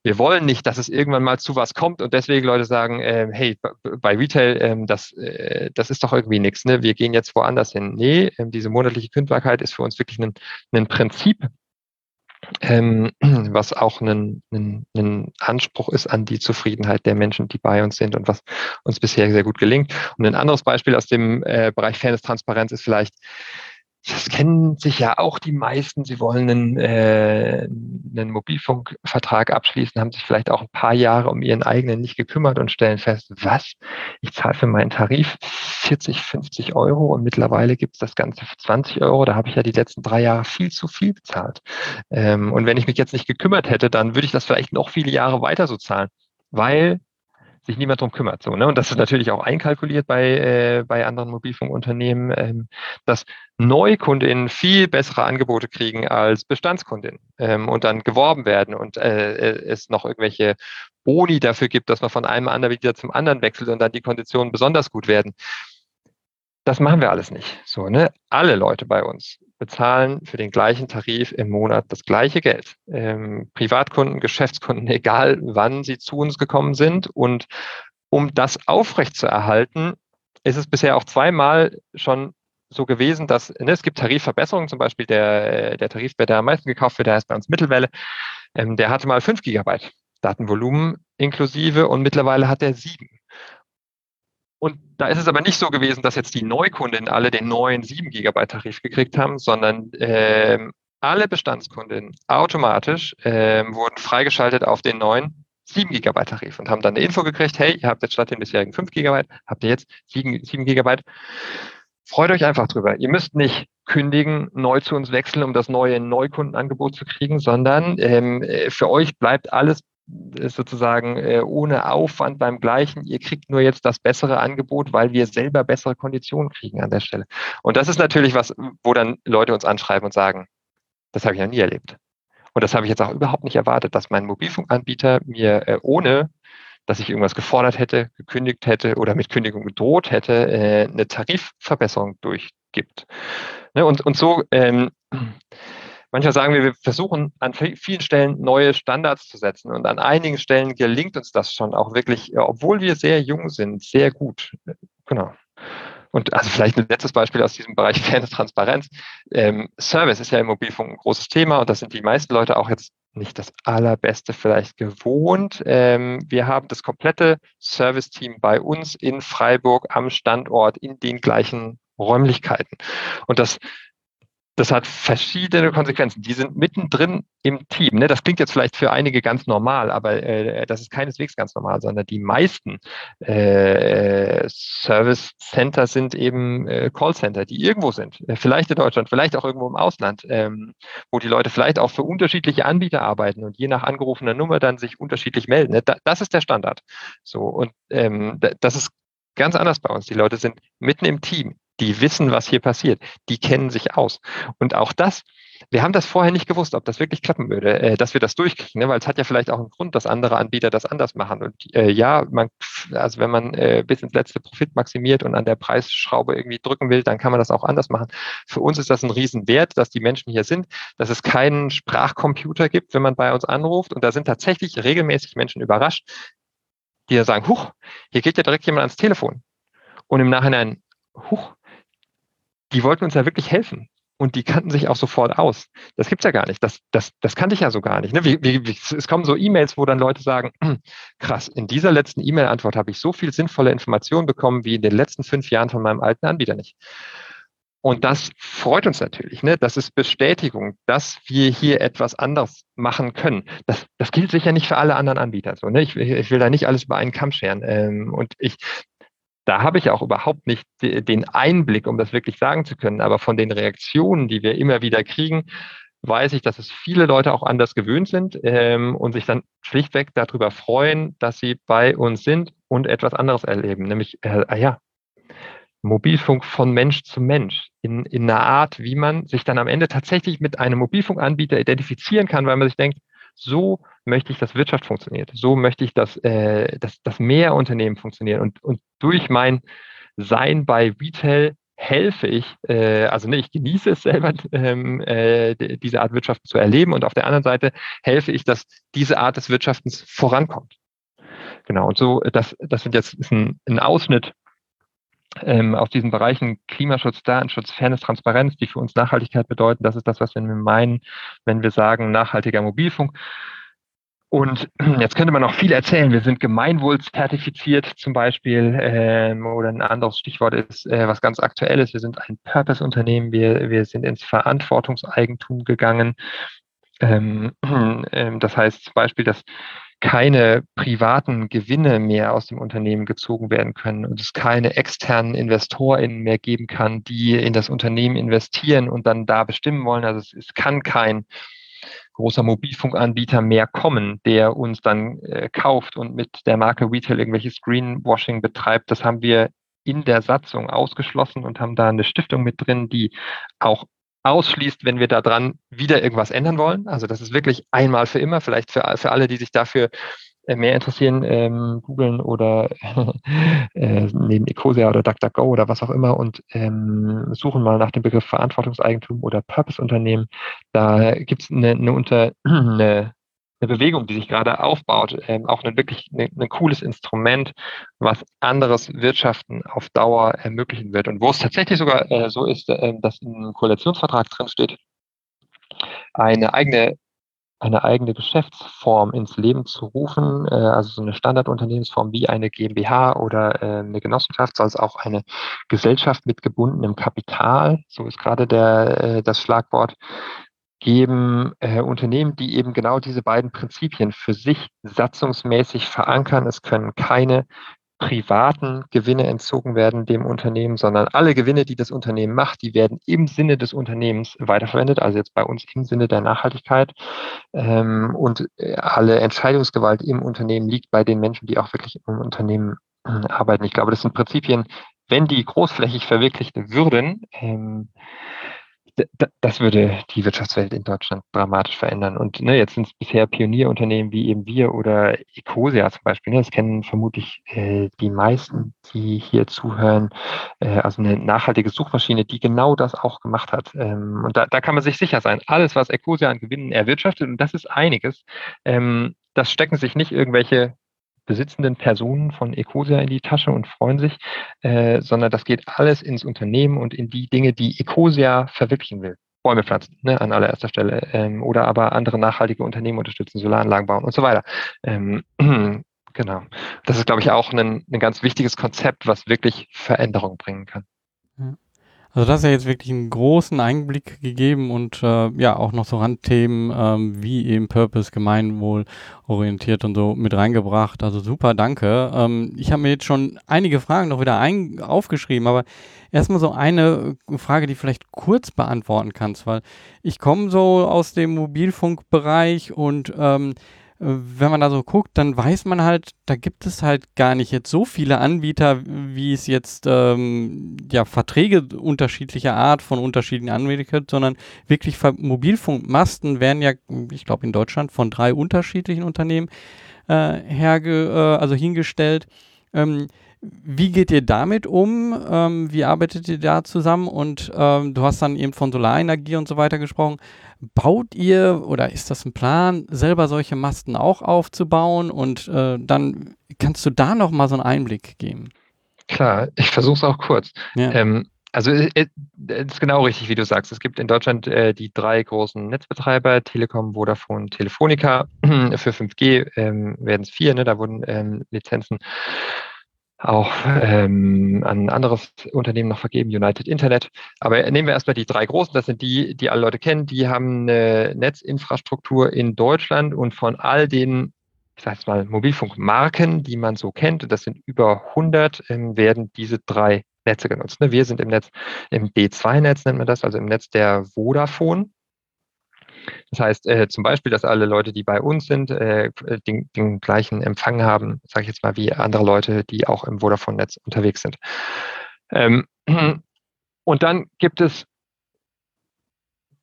wir wollen nicht, dass es irgendwann mal zu was kommt und deswegen Leute sagen, äh, hey, bei Retail, ähm, das, äh, das ist doch irgendwie nichts, ne? wir gehen jetzt woanders hin. Nee, ähm, diese monatliche Kündbarkeit ist für uns wirklich ein, ein Prinzip, ähm, (clears throat) was auch ein, ein, ein Anspruch ist an die Zufriedenheit der Menschen, die bei uns sind und was uns bisher sehr gut gelingt. Und ein anderes Beispiel aus dem äh, Bereich Fairness, Transparenz ist vielleicht das kennen sich ja auch die meisten. Sie wollen einen, äh, einen Mobilfunkvertrag abschließen, haben sich vielleicht auch ein paar Jahre um ihren eigenen nicht gekümmert und stellen fest, was? Ich zahle für meinen Tarif 40, 50 Euro und mittlerweile gibt es das Ganze für 20 Euro. Da habe ich ja die letzten drei Jahre viel zu viel bezahlt. Ähm, und wenn ich mich jetzt nicht gekümmert hätte, dann würde ich das vielleicht noch viele Jahre weiter so zahlen, weil sich niemand drum kümmert. So, ne? Und das ist natürlich auch einkalkuliert bei, äh, bei anderen Mobilfunkunternehmen, ähm, dass Neukundinnen viel bessere Angebote kriegen als Bestandskundinnen ähm, und dann geworben werden und äh, äh, es noch irgendwelche Boni dafür gibt, dass man von einem Anbieter zum anderen wechselt und dann die Konditionen besonders gut werden. Das machen wir alles nicht. So, ne? Alle Leute bei uns bezahlen für den gleichen Tarif im Monat das gleiche Geld. Ähm, Privatkunden, Geschäftskunden, (laughs) egal wann sie zu uns gekommen sind. Und um das aufrechtzuerhalten, ist es bisher auch zweimal schon so gewesen, dass ne, es gibt Tarifverbesserungen, zum Beispiel der, der Tarif, der am meisten gekauft wird, der heißt bei uns Mittelwelle, ähm, der hatte mal 5 Gigabyte Datenvolumen inklusive und mittlerweile hat er 7. Und da ist es aber nicht so gewesen, dass jetzt die Neukundinnen alle den neuen 7 Gigabyte Tarif gekriegt haben, sondern äh, alle Bestandskundinnen automatisch äh, wurden freigeschaltet auf den neuen 7 Gigabyte Tarif und haben dann eine Info gekriegt, hey, ihr habt jetzt statt den bisherigen 5 Gigabyte, habt ihr jetzt 7, 7 Gigabyte. Freut euch einfach drüber. Ihr müsst nicht kündigen, neu zu uns wechseln, um das neue Neukundenangebot zu kriegen, sondern ähm, äh, für euch bleibt alles sozusagen äh, ohne Aufwand beim gleichen. Ihr kriegt nur jetzt das bessere Angebot, weil wir selber bessere Konditionen kriegen an der Stelle. Und das ist natürlich was, wo dann Leute uns anschreiben und sagen, das habe ich noch nie erlebt. Und das habe ich jetzt auch überhaupt nicht erwartet, dass mein Mobilfunkanbieter mir äh, ohne dass ich irgendwas gefordert hätte, gekündigt hätte oder mit Kündigung gedroht hätte, äh, eine Tarifverbesserung durchgibt. Ne, und, und so ähm, Manchmal sagen wir, wir versuchen an vielen Stellen neue Standards zu setzen und an einigen Stellen gelingt uns das schon auch wirklich, obwohl wir sehr jung sind, sehr gut. Genau. Und also vielleicht ein letztes Beispiel aus diesem Bereich (laughs) Fairness, Transparenz. Ähm, Service ist ja im Mobilfunk ein großes Thema und das sind die meisten Leute auch jetzt nicht das allerbeste vielleicht gewohnt. Ähm, wir haben das komplette Service-Team bei uns in Freiburg am Standort in den gleichen Räumlichkeiten. Und das das hat verschiedene Konsequenzen. Die sind mittendrin im Team. Ne? Das klingt jetzt vielleicht für einige ganz normal, aber äh, das ist keineswegs ganz normal, sondern die meisten äh, Service Center sind eben äh, Call Center, die irgendwo sind. Vielleicht in Deutschland, vielleicht auch irgendwo im Ausland, ähm, wo die Leute vielleicht auch für unterschiedliche Anbieter arbeiten und je nach angerufener Nummer dann sich unterschiedlich melden. Ne? Da, das ist der Standard. So und ähm, das ist ganz anders bei uns. Die Leute sind mitten im Team die wissen, was hier passiert, die kennen sich aus. Und auch das, wir haben das vorher nicht gewusst, ob das wirklich klappen würde, äh, dass wir das durchkriegen, ne? weil es hat ja vielleicht auch einen Grund, dass andere Anbieter das anders machen. Und äh, ja, man, also wenn man äh, bis ins letzte Profit maximiert und an der Preisschraube irgendwie drücken will, dann kann man das auch anders machen. Für uns ist das ein Riesenwert, dass die Menschen hier sind, dass es keinen Sprachcomputer gibt, wenn man bei uns anruft. Und da sind tatsächlich regelmäßig Menschen überrascht, die ja sagen, huch, hier geht ja direkt jemand ans Telefon. Und im Nachhinein, huch, die wollten uns ja wirklich helfen. Und die kannten sich auch sofort aus. Das gibt's ja gar nicht. Das, das, das kannte ich ja so gar nicht. Ne? Wie, wie, es kommen so E-Mails, wo dann Leute sagen, (clears throat) krass, in dieser letzten E-Mail-Antwort habe ich so viel sinnvolle Informationen bekommen wie in den letzten fünf Jahren von meinem alten Anbieter nicht. Und das freut uns natürlich. Ne? Das ist Bestätigung, dass wir hier etwas anders machen können. Das, das gilt sicher nicht für alle anderen Anbieter. So, ne? ich, ich will da nicht alles über einen Kamm scheren. Ähm, und ich, da habe ich auch überhaupt nicht den Einblick, um das wirklich sagen zu können. Aber von den Reaktionen, die wir immer wieder kriegen, weiß ich, dass es viele Leute auch anders gewöhnt sind ähm, und sich dann schlichtweg darüber freuen, dass sie bei uns sind und etwas anderes erleben, nämlich, äh, ah ja, Mobilfunk von Mensch zu Mensch in, in einer Art, wie man sich dann am Ende tatsächlich mit einem Mobilfunkanbieter identifizieren kann, weil man sich denkt, so möchte ich, dass Wirtschaft funktioniert. So möchte ich, dass, äh, dass, dass mehr Unternehmen funktionieren. Und, und durch mein Sein bei Retail helfe ich, äh, also ne, ich genieße es selber, (laughs) ähm, äh, diese Art Wirtschaft zu erleben und auf der anderen Seite helfe ich, dass diese Art des Wirtschaftens vorankommt. Genau, und so, das, das sind jetzt ist ein, ein Ausschnitt ähm, aus diesen Bereichen Klimaschutz, Datenschutz, Fairness, Transparenz, die für uns Nachhaltigkeit bedeuten. Das ist das, was wir meinen, wenn wir sagen nachhaltiger Mobilfunk. Und (clears throat) jetzt könnte man noch viel erzählen. Wir sind gemeinwohlzertifiziert zum Beispiel ähm, oder ein anderes Stichwort ist, äh, was ganz aktuell ist. Wir sind ein Purpose-Unternehmen. Wir, wir sind ins Verantwortungseigentum gegangen. Ähm, (clears throat) äh, das heißt zum Beispiel, dass keine privaten Gewinne mehr aus dem Unternehmen gezogen werden können und es keine externen InvestorInnen mehr geben kann, die in das Unternehmen investieren und dann da bestimmen wollen. Also es, es kann kein großer Mobilfunkanbieter mehr kommen, der uns dann äh, kauft und mit der Marke Retail irgendwelches Greenwashing betreibt. Das haben wir in der Satzung ausgeschlossen und haben da eine Stiftung mit drin, die auch ausschließt, wenn wir daran wieder irgendwas ändern wollen. Also das ist wirklich einmal für immer, vielleicht für, für alle, die sich dafür äh, mehr interessieren, ähm, googeln oder (laughs) äh, neben Ecosia oder DuckDuckGo oder was auch immer und ähm, suchen mal nach dem Begriff Verantwortungseigentum oder Purpose-Unternehmen. Da gibt es eine, eine, unter, (clears throat) eine eine Bewegung, die sich gerade aufbaut, ähm, auch ein wirklich ein, ein cooles Instrument, was anderes Wirtschaften auf Dauer ermöglichen wird. Und wo es tatsächlich sogar äh, so ist, äh, dass im Koalitionsvertrag drin steht, eine eigene eine eigene Geschäftsform ins Leben zu rufen, äh, also so eine Standardunternehmensform wie eine GmbH oder äh, eine Genossenschaft, es auch eine Gesellschaft mit gebundenem Kapital, so ist gerade der, äh, das Schlagwort, geben äh, Unternehmen, die eben genau diese beiden Prinzipien für sich satzungsmäßig verankern. Es können keine privaten Gewinne entzogen werden dem Unternehmen, sondern alle Gewinne, die das Unternehmen macht, die werden im Sinne des Unternehmens weiterverwendet, also jetzt bei uns im Sinne der Nachhaltigkeit. Ähm, und äh, alle Entscheidungsgewalt im Unternehmen liegt bei den Menschen, die auch wirklich im Unternehmen äh, arbeiten. Ich glaube, das sind Prinzipien, wenn die großflächig verwirklicht würden, ähm, das würde die Wirtschaftswelt in Deutschland dramatisch verändern. Und ne, jetzt sind es bisher Pionierunternehmen wie eben wir oder Ecosia zum Beispiel. Ne, das kennen vermutlich äh, die meisten, die hier zuhören. Äh, also eine nachhaltige Suchmaschine, die genau das auch gemacht hat. Ähm, und da, da kann man sich sicher sein, alles, was Ecosia an Gewinnen erwirtschaftet, und das ist einiges, ähm, das stecken sich nicht irgendwelche besitzenden Personen von Ecosia in die Tasche und freuen sich, äh, sondern das geht alles ins Unternehmen und in die Dinge, die Ecosia verwirklichen will. Bäume pflanzen, ne, an allererster Stelle, ähm, oder aber andere nachhaltige Unternehmen unterstützen, Solaranlagen bauen und so weiter. Ähm, (clears throat) genau. Das ist, glaube ich, auch ein, ein ganz wichtiges Konzept, was wirklich Veränderung bringen kann. Also das ist ja jetzt wirklich einen großen Einblick gegeben und äh, ja auch noch so Randthemen ähm, wie eben Purpose, Gemeinwohl orientiert und so mit reingebracht. Also super, danke. Ähm, ich habe mir jetzt schon einige Fragen noch wieder ein aufgeschrieben, aber erstmal so eine Frage, die vielleicht kurz beantworten kannst, weil ich komme so aus dem Mobilfunkbereich und ähm, wenn man da so guckt, dann weiß man halt, da gibt es halt gar nicht jetzt so viele Anbieter, wie es jetzt ähm, ja Verträge unterschiedlicher Art von unterschiedlichen Anbietern gibt, sondern wirklich Mobilfunkmasten werden ja, ich glaube in Deutschland von drei unterschiedlichen Unternehmen äh, herge, äh, also hingestellt. Ähm, wie geht ihr damit um? Ähm, wie arbeitet ihr da zusammen? Und ähm, du hast dann eben von Solarenergie und so weiter gesprochen. Baut ihr oder ist das ein Plan, selber solche Masten auch aufzubauen? Und äh, dann kannst du da noch mal so einen Einblick geben. Klar, ich versuche es auch kurz. Ja. Ähm, also es äh, äh, ist genau richtig, wie du sagst. Es gibt in Deutschland äh, die drei großen Netzbetreiber, Telekom, Vodafone, Telefonica. (clears throat) Für 5G ähm, werden es vier, ne? da wurden ähm, Lizenzen auch ähm, an ein anderes Unternehmen noch vergeben, United Internet. Aber nehmen wir erstmal die drei großen, das sind die, die alle Leute kennen, die haben eine Netzinfrastruktur in Deutschland und von all den, ich jetzt mal, Mobilfunkmarken, die man so kennt, das sind über 100, ähm, werden diese drei Netze genutzt. Ne? Wir sind im Netz, im B2-Netz nennt man das, also im Netz der Vodafone. Das heißt äh, zum Beispiel, dass alle Leute, die bei uns sind, äh, den, den, gleichen Empfang haben, sage ich jetzt mal, wie andere Leute, die auch im Vodafone-Netz unterwegs sind. Ähm, (clears throat) und dann gibt es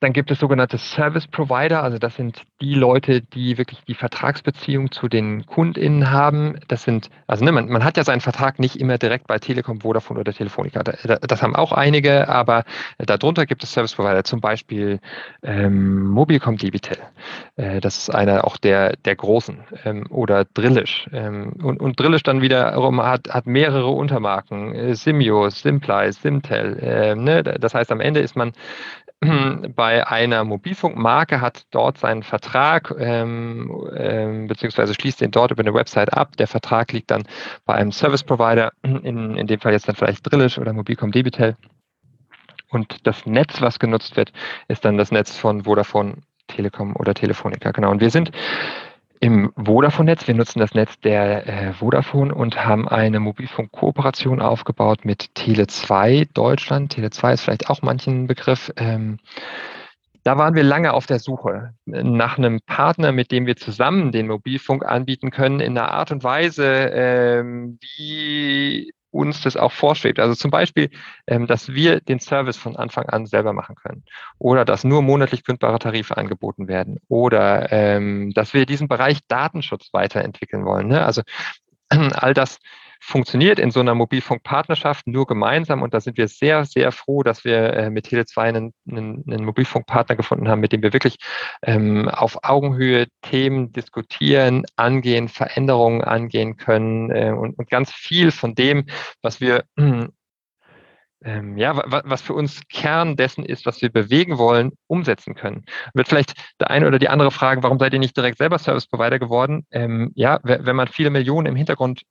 dann gibt es sogenannte Service Provider, also das sind die Leute, die wirklich die Vertragsbeziehung zu den KundInnen haben. Das sind, also ne, man, man hat ja seinen Vertrag nicht immer direkt bei Telekom, Vodafone oder Telefonica. Das haben auch einige, aber darunter gibt es Service Provider, zum Beispiel ähm, Mobilcom Debitel. Äh, das ist einer auch der, der großen. Ähm, oder Drillish. Ähm, und, und Drillish dann wiederum hat, hat mehrere Untermarken. Äh, Simio, Simply, Simtel. Äh, ne? Das heißt, am Ende ist man (clears throat) bei einer Mobilfunkmarke, hat dort seinen Vertrag ähm, ähm, beziehungsweise schließt den dort über eine Website ab. Der Vertrag liegt dann bei einem Service Provider, (clears throat) in, in dem Fall jetzt dann vielleicht Drillish oder Mobilcom Debitel. Und das Netz, was genutzt wird, ist dann das Netz von Vodafone, Telekom oder Telefonica. Genau. Und wir sind im Vodafone-Netz. Wir nutzen das Netz der äh, Vodafone und haben eine Mobilfunk-Kooperation aufgebaut mit Tele2 Deutschland. Tele2 ist vielleicht auch manchen Begriff. Ähm, da waren wir lange auf der Suche nach einem Partner, mit dem wir zusammen den Mobilfunk anbieten können, in einer Art und Weise, ähm, wie uns das auch vorschwebt. Also zum Beispiel, ähm, dass wir den Service von Anfang an selber machen können oder dass nur monatlich kündbare Tarife angeboten werden oder ähm, dass wir diesen Bereich Datenschutz weiterentwickeln wollen. Ne? Also (clears throat) all das funktioniert in so einer Mobilfunkpartnerschaft nur gemeinsam und da sind wir sehr, sehr froh, dass wir äh, mit Tele2 einen, einen, einen, Mobilfunkpartner gefunden haben, mit dem wir wirklich ähm, auf Augenhöhe Themen diskutieren, angehen, Veränderungen angehen können äh, und, und ganz viel von dem, was wir (clears throat) ähm, ja, was für uns Kern dessen ist, was wir bewegen wollen, umsetzen können. Wird vielleicht der eine oder die andere fragen, warum seid ihr nicht direkt selber Service Provider geworden? Ähm, ja, wenn man viele Millionen im Hintergrund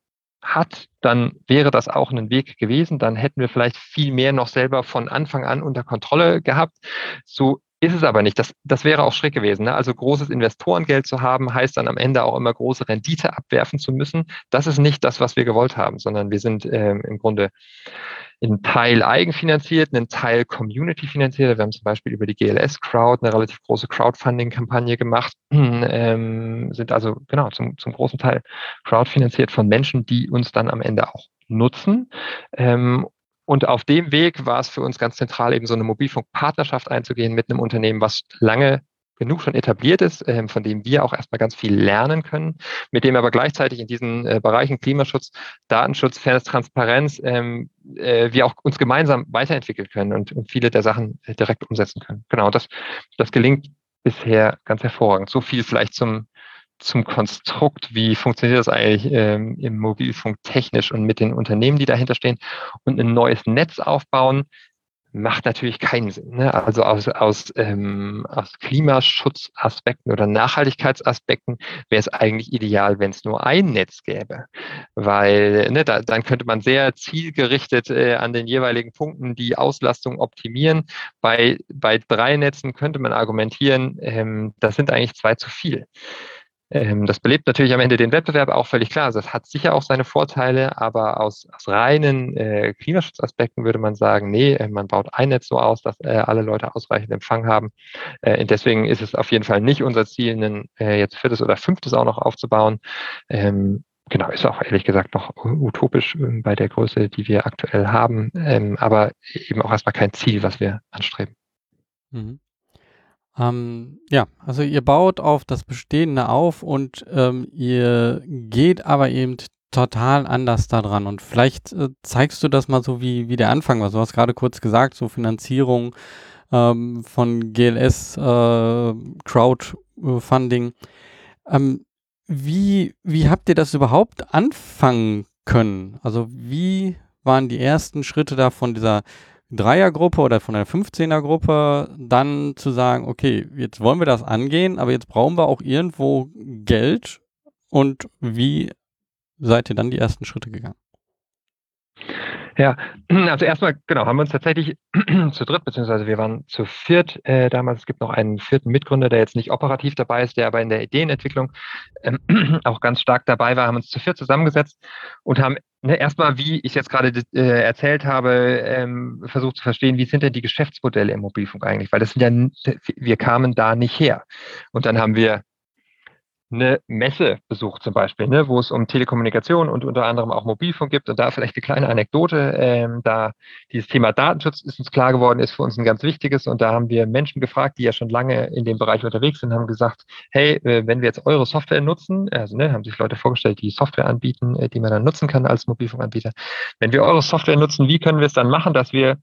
hat, dann wäre das auch ein Weg gewesen. Dann hätten wir vielleicht viel mehr noch selber von Anfang an unter Kontrolle gehabt. So Ist es aber nicht. Das, das wäre auch schräg gewesen. Ne? Also großes Investorengeld zu haben, heißt dann am Ende auch immer große Rendite abwerfen zu müssen. Das ist nicht das, was wir gewollt haben, sondern wir sind ähm, im Grunde in Teil eigenfinanziert, einen Teil Community finanziert. Wir haben zum Beispiel über die GLS Crowd eine relativ große Crowdfunding-Kampagne gemacht, (clears throat) ähm, sind also genau zum, zum großen Teil crowdfinanziert von Menschen, die uns dann am Ende auch nutzen. Ähm, und auf dem Weg war es für uns ganz zentral, eben so eine Mobilfunkpartnerschaft einzugehen mit einem Unternehmen, was lange genug schon etabliert ist, ähm, von dem wir auch erstmal ganz viel lernen können, mit dem aber gleichzeitig in diesen äh, Bereichen Klimaschutz, Datenschutz, Fairness, Transparenz, ähm, äh, wir auch uns gemeinsam weiterentwickeln können und, viele der Sachen äh, direkt umsetzen können. Genau, das, das gelingt bisher ganz hervorragend. So viel vielleicht zum, zum Konstrukt, wie funktioniert das eigentlich ähm, im Mobilfunk technisch und mit den Unternehmen, die dahinter stehen und ein neues Netz aufbauen, macht natürlich keinen Sinn. Ne? Also aus, aus, ähm, aus Klimaschutzaspekten oder Nachhaltigkeitsaspekten wäre es eigentlich ideal, wenn es nur ein Netz gäbe, weil ne, da, dann könnte man sehr zielgerichtet äh, an den jeweiligen Punkten die Auslastung optimieren. Bei, bei drei Netzen könnte man argumentieren, ähm, das sind eigentlich zwei zu viel. Ähm, das belebt natürlich am Ende den Wettbewerb auch völlig klar. Also das hat sicher auch seine Vorteile, aber aus, aus reinen äh, Klimaschutzaspekten würde man sagen, nee, äh, man baut ein Netz so aus, dass äh, alle Leute ausreichend Empfang haben. Äh, deswegen ist es auf jeden Fall nicht unser Ziel, einen äh, jetzt viertes oder fünftes auch noch aufzubauen. Ähm, genau, ist auch ehrlich gesagt noch utopisch äh, bei der Größe, die wir aktuell haben, ähm, aber eben auch erstmal kein Ziel, was wir anstreben. Mhm. Ähm, ja, also ihr baut auf das Bestehende auf und ähm, ihr geht aber eben total anders da dran. Und vielleicht äh, zeigst du das mal so, wie, wie der Anfang war. Du hast gerade kurz gesagt, so Finanzierung ähm, von GLS, äh, Crowdfunding. Ähm, wie, wie habt ihr das überhaupt anfangen können? Also wie waren die ersten Schritte da von dieser Dreiergruppe oder von der 15er-Gruppe dann zu sagen, okay, jetzt wollen wir das angehen, aber jetzt brauchen wir auch irgendwo Geld und wie seid ihr dann die ersten Schritte gegangen? Ja, (clears throat) also erstmal, genau, haben wir uns tatsächlich (clears throat) zu dritt, beziehungsweise wir waren zu viert äh, damals. Es gibt noch einen vierten Mitgründer, der jetzt nicht operativ dabei ist, der aber in der Ideenentwicklung ähm, (clears throat) auch ganz stark dabei war, haben uns zu viert zusammengesetzt und haben ne, erstmal, wie ich jetzt gerade äh, erzählt habe, ähm, versucht zu verstehen, wie sind denn die Geschäftsmodelle im Mobilfunk eigentlich? Weil das sind ja, wir kamen da nicht her. Und dann haben wir eine Messe besucht zum Beispiel, ne, wo es um Telekommunikation und unter anderem auch Mobilfunk gibt. Und da vielleicht eine kleine Anekdote, ähm, da dieses Thema Datenschutz ist uns klar geworden, ist für uns ein ganz wichtiges. Und da haben wir Menschen gefragt, die ja schon lange in dem Bereich unterwegs sind, haben gesagt, hey, äh, wenn wir jetzt eure Software nutzen, also ne, haben sich Leute vorgestellt, die Software anbieten, äh, die man dann nutzen kann als Mobilfunkanbieter. Wenn wir eure Software nutzen, wie können wir es dann machen, dass wir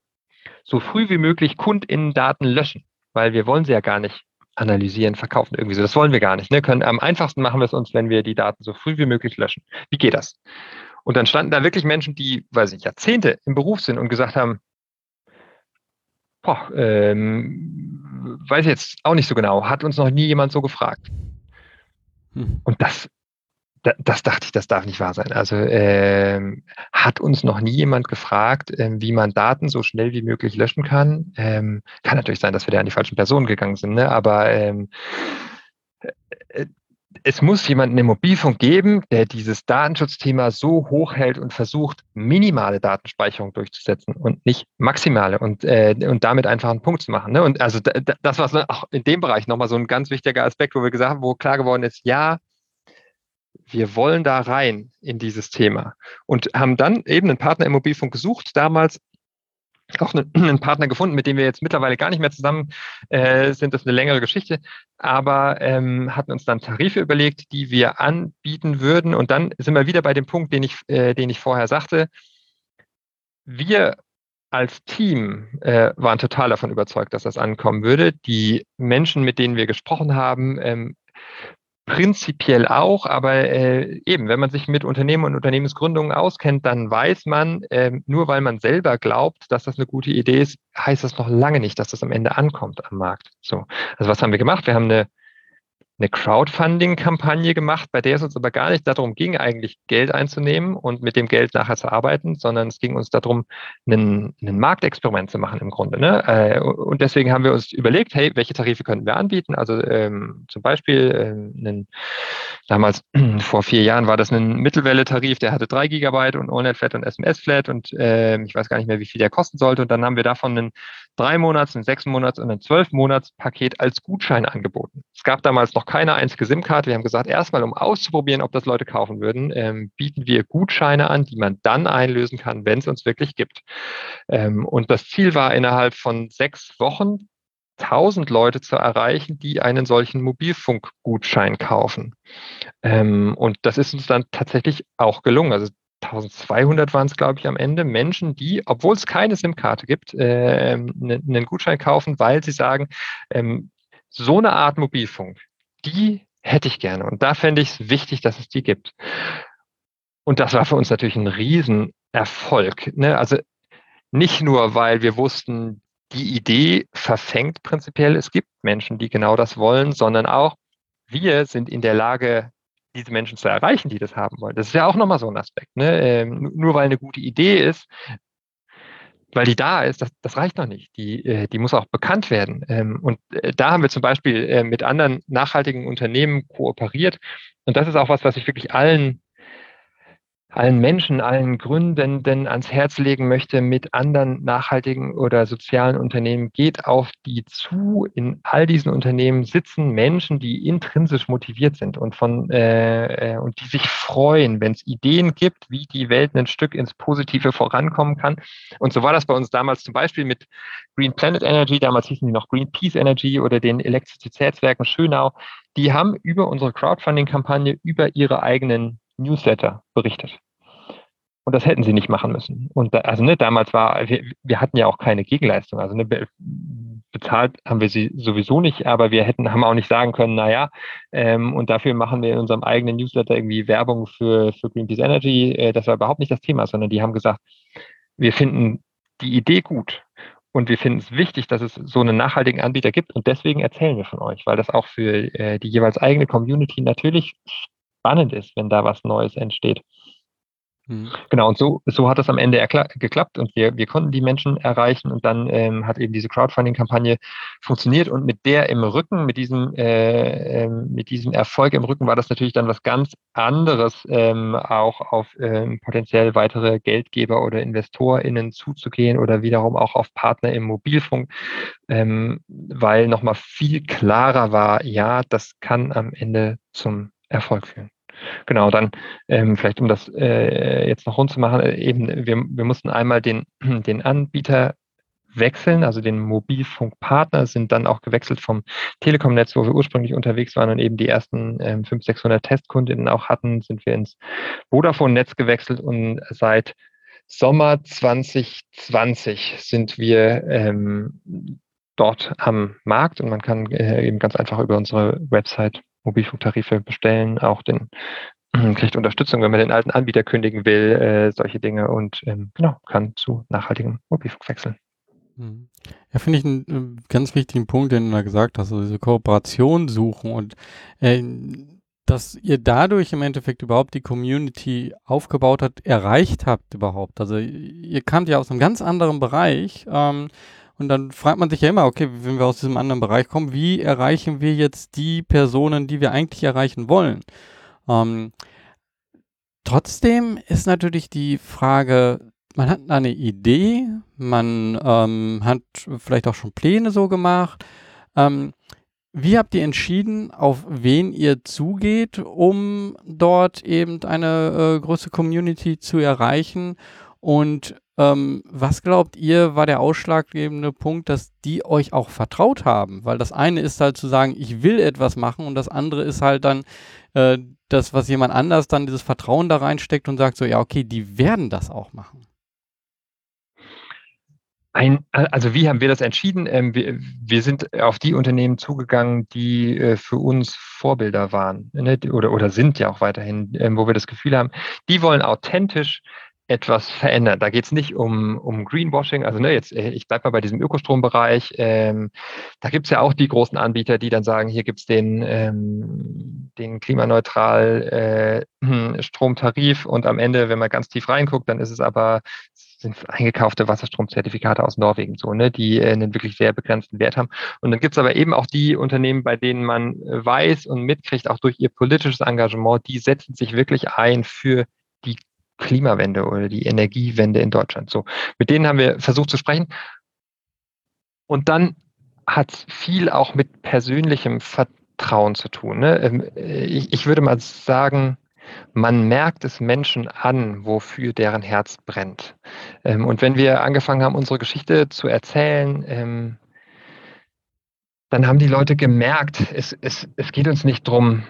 so früh wie möglich KundInnen-Daten löschen? Weil wir wollen sie ja gar nicht analysieren, verkaufen irgendwie so. Das wollen wir gar nicht. Ne? Können, am einfachsten machen wir es uns, wenn wir die Daten so früh wie möglich löschen. Wie geht das? Und dann standen da wirklich Menschen, die, weiß ich, Jahrzehnte im Beruf sind und gesagt haben, boah, ähm, weiß ich jetzt auch nicht so genau, hat uns noch nie jemand so gefragt. Hm. Und das das dachte ich, das darf nicht wahr sein. Also ähm, hat uns noch nie jemand gefragt, ähm, wie man Daten so schnell wie möglich löschen kann. Ähm, kann natürlich sein, dass wir da an die falschen Personen gegangen sind, ne? aber ähm, äh, es muss jemanden im Mobilfunk geben, der dieses Datenschutzthema so hoch hält und versucht, minimale Datenspeicherung durchzusetzen und nicht maximale und, äh, und damit einfach einen Punkt zu machen. Ne? Und also das war auch in dem Bereich nochmal so ein ganz wichtiger Aspekt, wo wir gesagt haben, wo klar geworden ist, ja, wir wollen da rein in dieses Thema und haben dann eben einen Partner im Mobilfunk gesucht, damals auch (clears throat) einen, Partner gefunden, mit dem wir jetzt mittlerweile gar nicht mehr zusammen äh, sind. Das ist eine längere Geschichte, aber ähm, hatten uns dann Tarife überlegt, die wir anbieten würden. Und dann sind wir wieder bei dem Punkt, den ich, äh, den ich vorher sagte. Wir als Team äh, waren total davon überzeugt, dass das ankommen würde. Die Menschen, mit denen wir gesprochen haben, ähm, Prinzipiell auch, aber äh, eben, wenn man sich mit Unternehmen und Unternehmensgründungen auskennt, dann weiß man, äh, nur weil man selber glaubt, dass das eine gute Idee ist, heißt das noch lange nicht, dass das am Ende ankommt am Markt. So, also was haben wir gemacht? Wir haben eine eine Crowdfunding-Kampagne gemacht, bei der es uns aber gar nicht darum ging, eigentlich Geld einzunehmen und mit dem Geld nachher zu arbeiten, sondern es ging uns darum, einen, einen Marktexperiment zu machen im Grunde. Ne? Äh, und deswegen haben wir uns überlegt, hey, welche Tarife könnten wir anbieten? Also ähm, zum Beispiel ähm, einen, damals (clears throat) vor vier Jahren war das ein Mittelwelle-Tarif, der hatte drei Gigabyte und AllNet-Flat und SMS-Flat und äh, ich weiß gar nicht mehr, wie viel der kosten sollte. Und dann haben wir davon einen drei Monats, ein sechs Monats und ein zwölf Monats Paket als Gutschein angeboten. Es gab damals noch keine einzige SIM-Karte. Wir haben gesagt, erstmal, um auszuprobieren, ob das Leute kaufen würden, ähm, bieten wir Gutscheine an, die man dann einlösen kann, wenn es uns wirklich gibt. Ähm, und das Ziel war innerhalb von sechs Wochen 1000 Leute zu erreichen, die einen solchen Mobilfunkgutschein kaufen. Ähm, und das ist uns dann tatsächlich auch gelungen. Also 1200 waren es, glaube ich, am Ende, Menschen, die, obwohl es keine SIM-Karte gibt, äh, einen Gutschein kaufen, weil sie sagen, ähm, so eine Art Mobilfunk, die hätte ich gerne. Und da fände ich es wichtig, dass es die gibt. Und das war für uns natürlich ein Riesenerfolg. Ne? Also nicht nur, weil wir wussten, die Idee verfängt prinzipiell, es gibt Menschen, die genau das wollen, sondern auch wir sind in der Lage, diese Menschen zu erreichen, die das haben wollen. Das ist ja auch nochmal so ein Aspekt. Ne? Ähm, nur weil eine gute Idee ist, weil die da ist, das, das reicht noch nicht. Die, äh, die muss auch bekannt werden. Ähm, und äh, da haben wir zum Beispiel äh, mit anderen nachhaltigen Unternehmen kooperiert. Und das ist auch was, was ich wirklich allen allen Menschen, allen Gründenden ans Herz legen möchte mit anderen nachhaltigen oder sozialen Unternehmen. Geht auf die zu. In all diesen Unternehmen sitzen Menschen, die intrinsisch motiviert sind und von äh, äh und die sich freuen, wenn es Ideen gibt, wie die Welt ein Stück ins Positive vorankommen kann. Und so war das bei uns damals zum Beispiel mit Green Planet Energy. Damals hießen die noch Greenpeace Energy oder den Elektrizitätswerken Schönau. Die haben über unsere Crowdfunding-Kampagne über ihre eigenen Newsletter berichtet. Und das hätten sie nicht machen müssen. Und da, also ne, damals war, wir, wir hatten ja auch keine Gegenleistung. Also ne, bezahlt haben wir sie sowieso nicht, aber wir hätten, haben auch nicht sagen können, naja, ähm, und dafür machen wir in unserem eigenen Newsletter irgendwie Werbung für, für Greenpeace Energy. Äh, das war überhaupt nicht das Thema, sondern die haben gesagt, wir finden die Idee gut. Und wir finden es wichtig, dass es so einen nachhaltigen Anbieter gibt. Und deswegen erzählen wir von euch, weil das auch für äh, die jeweils eigene Community natürlich spannend ist, wenn da was Neues entsteht. Mhm. Genau, und so, so hat es am Ende geklappt und wir, wir konnten die Menschen erreichen und dann ähm, hat eben diese Crowdfunding-Kampagne funktioniert und mit der im Rücken, mit diesem, äh, äh, mit diesem Erfolg im Rücken war das natürlich dann was ganz anderes, ähm, auch auf ähm, potenziell weitere Geldgeber oder InvestorInnen zuzugehen oder wiederum auch auf Partner im Mobilfunk, ähm, weil nochmal viel klarer war, ja, das kann am Ende zum Erfolg führen. Genau, dann ähm, vielleicht um das äh, jetzt noch rund zu machen, äh, eben wir, wir mussten einmal den, (clears throat) den Anbieter wechseln, also den Mobilfunkpartner sind dann auch gewechselt vom Telekom-Netz, wo wir ursprünglich unterwegs waren und eben die ersten ähm, 500, 600 Testkundinnen auch hatten, sind wir ins Vodafone-Netz gewechselt und seit Sommer 2020 sind wir ähm, dort am Markt und man kann äh, eben ganz einfach über unsere Website Mobilfunktarife bestellen, auch den kriegt Unterstützung, wenn man den alten Anbieter kündigen will, äh, solche Dinge und ähm, genau, kann zu nachhaltigem Mobilfunk wechseln. Mhm. Ja, finde ich einen äh, ganz wichtigen Punkt, den du da gesagt hast, also diese Kooperation suchen und äh, dass ihr dadurch im Endeffekt überhaupt die Community aufgebaut habt, erreicht habt überhaupt. Also ihr kamt ja aus einem ganz anderen Bereich ähm, und dann fragt man sich ja immer, okay, wenn wir aus diesem anderen Bereich kommen, wie erreichen wir jetzt die Personen, die wir eigentlich erreichen wollen? Ähm, trotzdem ist natürlich die Frage, man hat eine Idee, man ähm, hat vielleicht auch schon Pläne so gemacht. Ähm, wie habt ihr entschieden, auf wen ihr zugeht, um dort eben eine äh, große Community zu erreichen? Und ähm, was glaubt ihr, war der ausschlaggebende Punkt, dass die euch auch vertraut haben? Weil das eine ist halt zu sagen, ich will etwas machen und das andere ist halt dann äh, das, was jemand anders dann dieses Vertrauen da reinsteckt und sagt so, ja, okay, die werden das auch machen. Ein, also wie haben wir das entschieden? Ähm, wir, wir, sind auf die Unternehmen zugegangen, die äh, für uns Vorbilder waren ne? oder, oder sind ja auch weiterhin, ähm, wo wir das Gefühl haben, die wollen authentisch etwas verändern. Da geht es nicht um, um Greenwashing, also ne, jetzt, äh, ich bleibe mal bei diesem Ökostrombereich. Ähm, da gibt es ja auch die großen Anbieter, die dann sagen, hier gibt es den, ähm, den klimaneutral äh, (clears throat) Stromtarif und am Ende, wenn man ganz tief reinguckt, dann ist es aber sind eingekaufte Wasserstromzertifikate aus Norwegen, so, ne, die äh, einen wirklich sehr begrenzten Wert haben. Und dann gibt es aber eben auch die Unternehmen, bei denen man weiß und mitkriegt, auch durch ihr politisches Engagement, die setzen sich wirklich ein für Klimawende oder die Energiewende in Deutschland. So, mit denen haben wir versucht zu sprechen. Und dann hat es viel auch mit persönlichem Vertrauen zu tun. Ne? Ähm, ich, ich würde mal sagen, man merkt es Menschen an, wofür deren Herz brennt. Ähm, und wenn wir angefangen haben, unsere Geschichte zu erzählen, ähm, dann haben die Leute gemerkt, es, es, es geht uns nicht darum,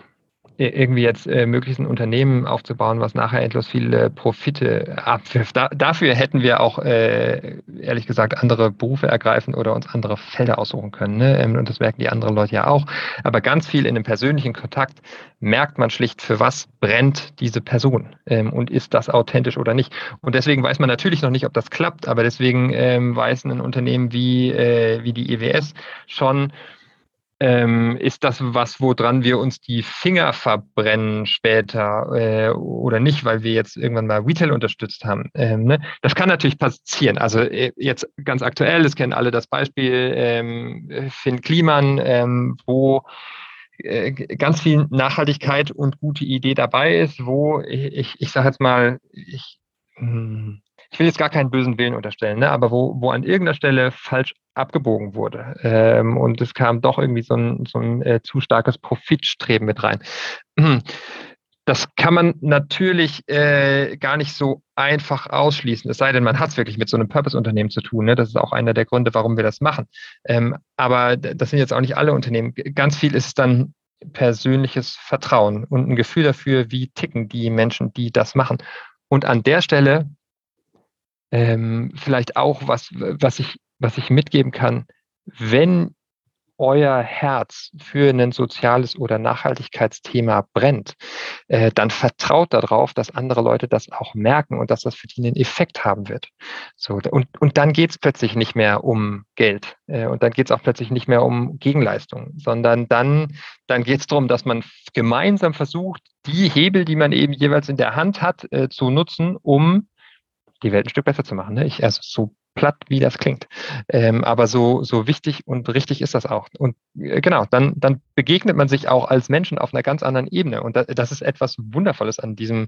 irgendwie jetzt äh, möglichst ein Unternehmen aufzubauen, was nachher endlos viele Profite abwirft. Da, dafür hätten wir auch, äh, ehrlich gesagt, andere Berufe ergreifen oder uns andere Felder aussuchen können. Ne? Ähm, und das merken die anderen Leute ja auch. Aber ganz viel in einem persönlichen Kontakt merkt man schlicht, für was brennt diese Person ähm, und ist das authentisch oder nicht. Und deswegen weiß man natürlich noch nicht, ob das klappt, aber deswegen ähm, weiß ein Unternehmen wie, äh, wie die EWS schon, ähm, ist das was, woran wir uns die Finger verbrennen später äh, oder nicht, weil wir jetzt irgendwann mal Retail unterstützt haben? Ähm, ne? Das kann natürlich passieren. Also äh, jetzt ganz aktuell, das kennen alle das Beispiel ähm, Finn Kliman, ähm, wo äh, ganz viel Nachhaltigkeit und gute Idee dabei ist, wo ich, ich, ich sage jetzt mal, ich, hm, ich will jetzt gar keinen bösen Willen unterstellen, ne, aber wo, wo an irgendeiner Stelle falsch abgebogen wurde ähm, und es kam doch irgendwie so ein, so ein äh, zu starkes Profitstreben mit rein. (clears throat) Das kann man natürlich äh, gar nicht so einfach ausschließen, es sei denn, man hat es wirklich mit so einem Purpose-Unternehmen zu tun. Ne? Das ist auch einer der Gründe, warum wir das machen. Ähm, aber das sind jetzt auch nicht alle Unternehmen. Ganz viel ist dann persönliches Vertrauen und ein Gefühl dafür, wie ticken die Menschen, die das machen. Und an der Stelle ähm, vielleicht auch was, was ich, was ich mitgeben kann, wenn euer Herz für ein soziales oder Nachhaltigkeitsthema brennt, äh, dann vertraut darauf, dass andere Leute das auch merken und dass das für die einen Effekt haben wird. So, und, und dann geht es plötzlich nicht mehr um Geld äh, und dann geht es auch plötzlich nicht mehr um Gegenleistung, sondern dann, dann geht es darum, dass man gemeinsam versucht, die Hebel, die man eben jeweils in der Hand hat, äh, zu nutzen, um die Welt ein Stück besser zu machen. Ne? Ich, also so platt, wie das klingt. Ähm, aber so, so wichtig und richtig ist das auch. Und äh, genau, dann, dann begegnet man sich auch als Menschen auf einer ganz anderen Ebene. Und da, das ist etwas Wundervolles an diesem,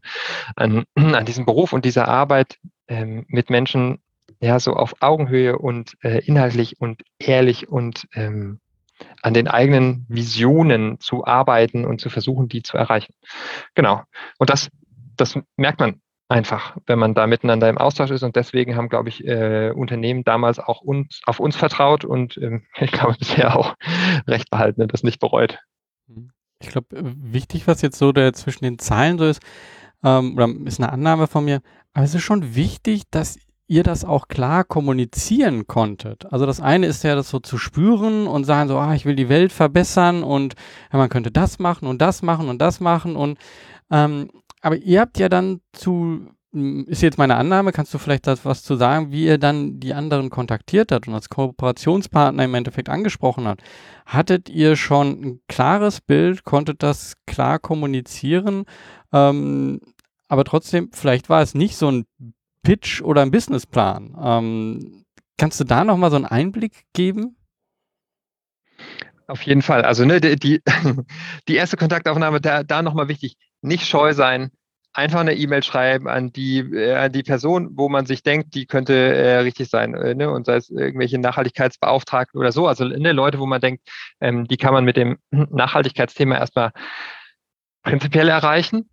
an, (clears throat) an diesem Beruf und dieser Arbeit ähm, mit Menschen, ja, so auf Augenhöhe und äh, inhaltlich und ehrlich und ähm, an den eigenen Visionen zu arbeiten und zu versuchen, die zu erreichen. Genau. Und das, das merkt man einfach, wenn man da miteinander im Austausch ist. Und deswegen haben, glaube ich, äh, Unternehmen damals auch uns, auf uns vertraut und ähm, (laughs) ich glaube bisher auch recht behalten und das nicht bereut. Ich glaube, äh, wichtig, was jetzt so der zwischen den Zeilen so ist, ähm, oder ist eine Annahme von mir, aber es ist schon wichtig, dass ihr das auch klar kommunizieren konntet. Also das eine ist ja das so zu spüren und sagen so, ah, ich will die Welt verbessern und ja, man könnte das machen und das machen und das machen und ähm, aber ihr habt ja dann zu, hm, ist jetzt meine Annahme, kannst du vielleicht das was zu sagen, wie ihr dann die anderen kontaktiert habt und als Kooperationspartner im Endeffekt angesprochen habt? Hattet ihr schon ein klares Bild, konntet das klar kommunizieren? Ähm, aber trotzdem, vielleicht war es nicht so ein Pitch oder ein Businessplan. Ähm, kannst du da nochmal so einen Einblick geben? Auf jeden Fall. Also ne, die, die (laughs) erste Kontaktaufnahme, da, da nochmal wichtig nicht scheu sein, einfach eine E-Mail schreiben an die, äh, an die Person, wo man sich denkt, die könnte äh, richtig sein. Äh, ne? Und sei es irgendwelche Nachhaltigkeitsbeauftragten oder so. Also ne, Leute, wo man denkt, ähm, die kann man mit dem (clears throat) Nachhaltigkeitsthema erstmal prinzipiell erreichen.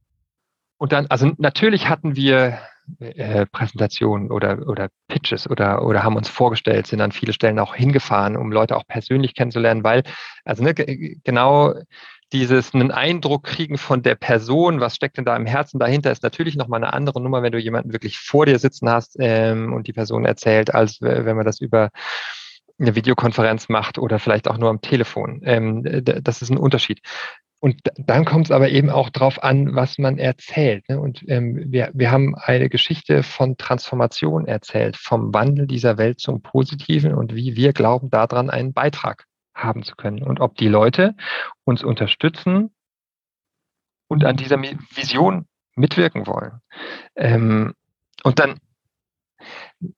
Und dann, also natürlich hatten wir äh, Präsentationen oder, oder Pitches oder, oder haben uns vorgestellt, sind an viele Stellen auch hingefahren, um Leute auch persönlich kennenzulernen, weil, also ne, genau dieses einen Eindruck kriegen von der Person, was steckt denn da im Herzen dahinter, ist natürlich nochmal eine andere Nummer, wenn du jemanden wirklich vor dir sitzen hast ähm, und die Person erzählt, als wenn man das über eine Videokonferenz macht oder vielleicht auch nur am Telefon. Ähm, das ist ein Unterschied. und dann kommt es aber eben auch darauf an, was man erzählt. Ne? Und ähm, wir, wir haben eine Geschichte von Transformation erzählt, vom Wandel dieser Welt zum Positiven und wie wir glauben, daran einen Beitrag haben zu können. Und ob die Leute uns unterstützen und an dieser Vision mitwirken wollen. Ähm, und dann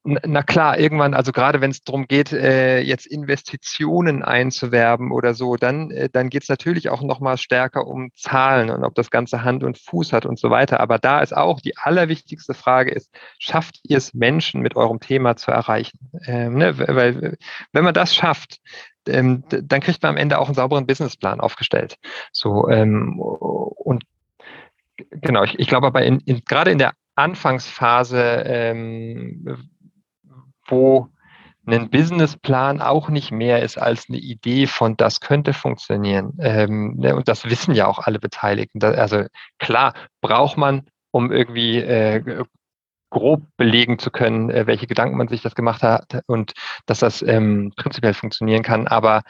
na klar, irgendwann, also gerade wenn es darum geht, äh, jetzt Investitionen einzuwerben oder so, dann, äh, dann geht es natürlich auch nochmal stärker um Zahlen und ob das Ganze Hand und Fuß hat und so weiter. Aber da ist auch die allerwichtigste Frage ist, schafft ihr es Menschen mit eurem Thema zu erreichen? Ähm, ne? Weil wenn man das schafft, ähm, dann kriegt man am Ende auch einen sauberen Businessplan aufgestellt. So ähm, und genau, ich, ich glaube aber in, in, gerade in der Anfangsphase, ähm, wo ein Businessplan auch nicht mehr ist als eine Idee von, das könnte funktionieren. Ähm, ne, und das wissen ja auch alle Beteiligten. Da, also klar, braucht man, um irgendwie äh, grob belegen zu können, äh, welche Gedanken man sich das gemacht hat und dass das ähm, prinzipiell funktionieren kann. Aber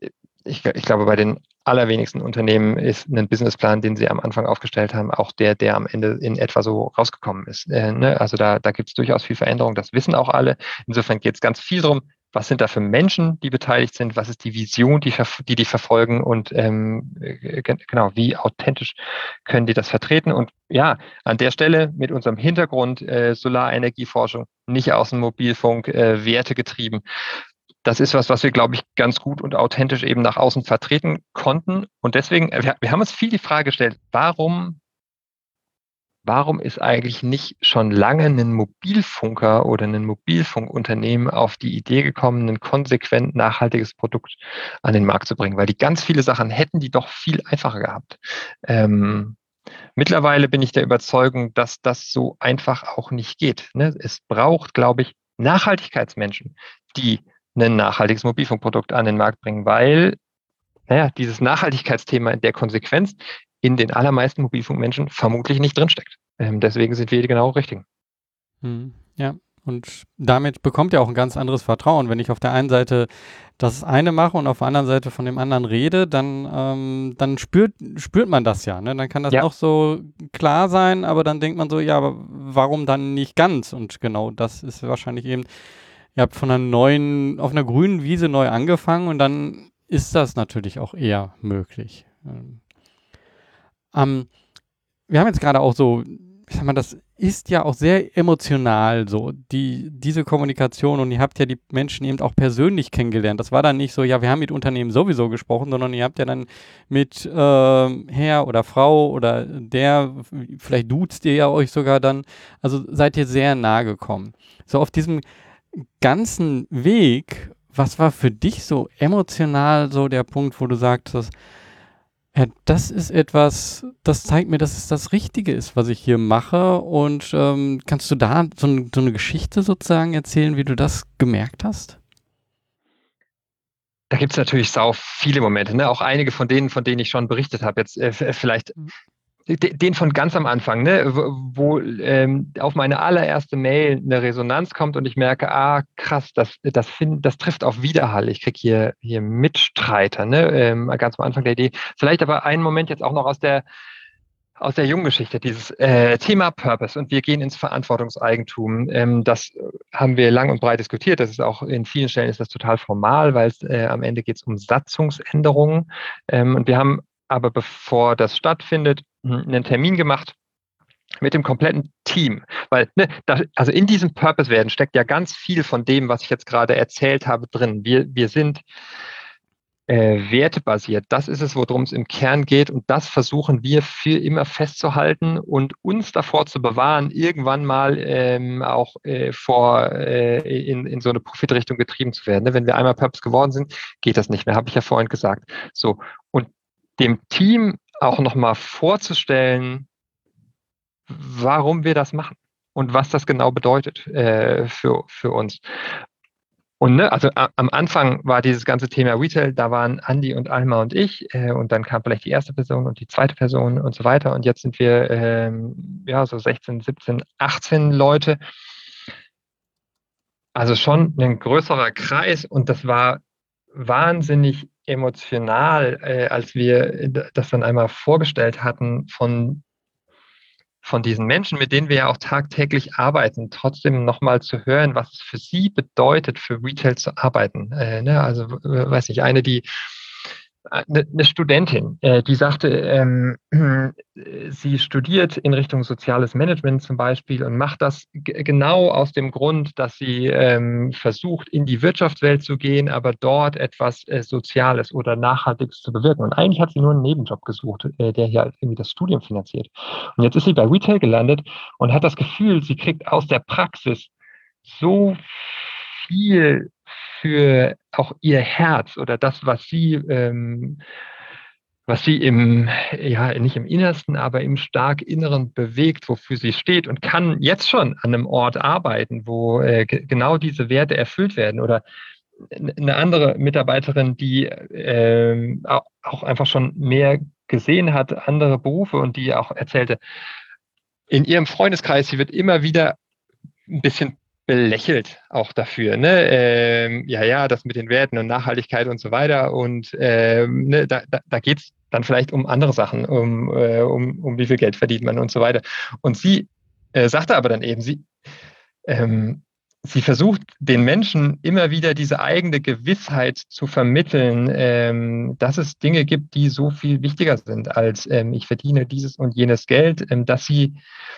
äh, ich, ich glaube, bei den allerwenigsten Unternehmen ist ein Businessplan, den sie am Anfang aufgestellt haben, auch der, der am Ende in etwa so rausgekommen ist. Äh, ne? Also da, da gibt es durchaus viel Veränderung, das wissen auch alle. Insofern geht es ganz viel darum, was sind da für Menschen, die beteiligt sind, was ist die Vision, die die, die verfolgen und ähm, genau, wie authentisch können die das vertreten. Und ja, an der Stelle mit unserem Hintergrund äh, Solarenergieforschung, nicht aus dem Mobilfunk, äh, Werte getrieben, das ist was, was wir, glaube ich, ganz gut und authentisch eben nach außen vertreten konnten. Und deswegen, wir, wir haben uns viel die Frage gestellt, warum, warum ist eigentlich nicht schon lange ein Mobilfunker oder ein Mobilfunkunternehmen auf die Idee gekommen, ein konsequent nachhaltiges Produkt an den Markt zu bringen? Weil die ganz viele Sachen hätten die doch viel einfacher gehabt. Ähm, Mittlerweile bin ich der Überzeugung, dass das so einfach auch nicht geht. Ne? Es braucht, glaube ich, Nachhaltigkeitsmenschen, die ein nachhaltiges Mobilfunkprodukt an den Markt bringen, weil naja, dieses Nachhaltigkeitsthema in der Konsequenz in den allermeisten Mobilfunkmenschen vermutlich nicht drinsteckt. Ähm, deswegen sind wir die genau richtigen. Hm, ja, und damit bekommt ihr auch ein ganz anderes Vertrauen. Wenn ich auf der einen Seite das eine mache und auf der anderen Seite von dem anderen rede, dann, ähm, dann spürt, spürt man das ja. Ne? Dann kann das ja. noch so klar sein, aber dann denkt man so, ja, aber warum dann nicht ganz? Und genau das ist wahrscheinlich eben ihr habt von einer neuen, auf einer grünen Wiese neu angefangen und dann ist das natürlich auch eher möglich. Ähm, ähm, wir haben jetzt gerade auch so, ich sag mal, das ist ja auch sehr emotional so, die, diese Kommunikation und ihr habt ja die Menschen eben auch persönlich kennengelernt. Das war dann nicht so, ja, wir haben mit Unternehmen sowieso gesprochen, sondern ihr habt ja dann mit äh, Herr oder Frau oder der, vielleicht duzt ihr ja euch sogar dann, also seid ihr sehr nahe gekommen. So auf diesem ganzen Weg, was war für dich so emotional so der Punkt, wo du sagtest, ja, das ist etwas, das zeigt mir, dass es das Richtige ist, was ich hier mache. Und ähm, kannst du da so, so, eine Geschichte sozusagen erzählen, wie du das gemerkt hast? Da gibt es natürlich sau viele Momente, ne? auch einige von denen, von denen ich schon berichtet habe. Jetzt äh, vielleicht mhm den von ganz am Anfang, ne, wo ähm, auf meine allererste Mail eine Resonanz kommt und ich merke, ah, krass, das, das, find, das trifft auf Widerhall. Ich kriege hier, hier Mitstreiter, ne, ähm, ganz am Anfang der Idee. Vielleicht aber einen Moment jetzt auch noch aus der, aus der Junggeschichte, dieses äh, Thema Purpose und wir gehen ins Verantwortungseigentum. Ähm, das haben wir lang und breit diskutiert. Das ist auch in vielen Stellen ist das total formal, weil es äh, am Ende geht es um Satzungsänderungen. Ähm, und wir haben aber bevor das stattfindet, einen Termin gemacht mit dem kompletten Team. Weil, ne, da, also in diesem Purpose werden steckt ja ganz viel von dem, was ich jetzt gerade erzählt habe, drin. Wir, wir sind äh, wertebasiert. Das ist es, worum es im Kern geht. Und das versuchen wir für immer festzuhalten und uns davor zu bewahren, irgendwann mal ähm, auch äh, vor äh, in, in so eine Profitrichtung getrieben zu werden. Ne? Wenn wir einmal Purpose geworden sind, geht das nicht mehr, habe ich ja vorhin gesagt. So. Und dem Team auch nochmal vorzustellen, warum wir das machen und was das genau bedeutet äh, für, für uns. Und ne, also am Anfang war dieses ganze Thema Retail, da waren Andy und Alma und ich äh, und dann kam vielleicht die erste Person und die zweite Person und so weiter und jetzt sind wir ähm, ja so 16, 17, 18 Leute. Also schon ein größerer Kreis und das war wahnsinnig emotional, äh, als wir das dann einmal vorgestellt hatten von von diesen Menschen, mit denen wir ja auch tagtäglich arbeiten, trotzdem nochmal zu hören, was es für sie bedeutet, für Retail zu arbeiten. Äh, ne? Also, weiß nicht, eine, die eine, eine Studentin, äh, die sagte, ähm, sie studiert in Richtung soziales Management zum Beispiel und macht das genau aus dem Grund, dass sie ähm, versucht, in die Wirtschaftswelt zu gehen, aber dort etwas äh, Soziales oder Nachhaltiges zu bewirken. Und eigentlich hat sie nur einen Nebenjob gesucht, äh, der hier irgendwie das Studium finanziert. Und jetzt ist sie bei Retail gelandet und hat das Gefühl, sie kriegt aus der Praxis so viel für auch ihr Herz oder das, was sie, ähm, was sie im, ja, nicht im Innersten, aber im stark Inneren bewegt, wofür sie steht und kann jetzt schon an einem Ort arbeiten, wo äh, genau diese Werte erfüllt werden oder eine andere Mitarbeiterin, die äh, auch einfach schon mehr gesehen hat, andere Berufe und die auch erzählte, in ihrem Freundeskreis, sie wird immer wieder ein bisschen belächelt auch dafür. Ne? Ähm, ja, ja, das mit den Werten und Nachhaltigkeit und so weiter. Und ähm, ne, da, da, da geht es dann vielleicht um andere Sachen, um, äh, um, um wie viel Geld verdient man und so weiter. Und sie äh, sagte aber dann eben, sie, ähm, sie versucht den Menschen immer wieder diese eigene Gewissheit zu vermitteln, ähm, dass es Dinge gibt, die so viel wichtiger sind als ähm, ich verdiene dieses und jenes Geld, ähm, dass sie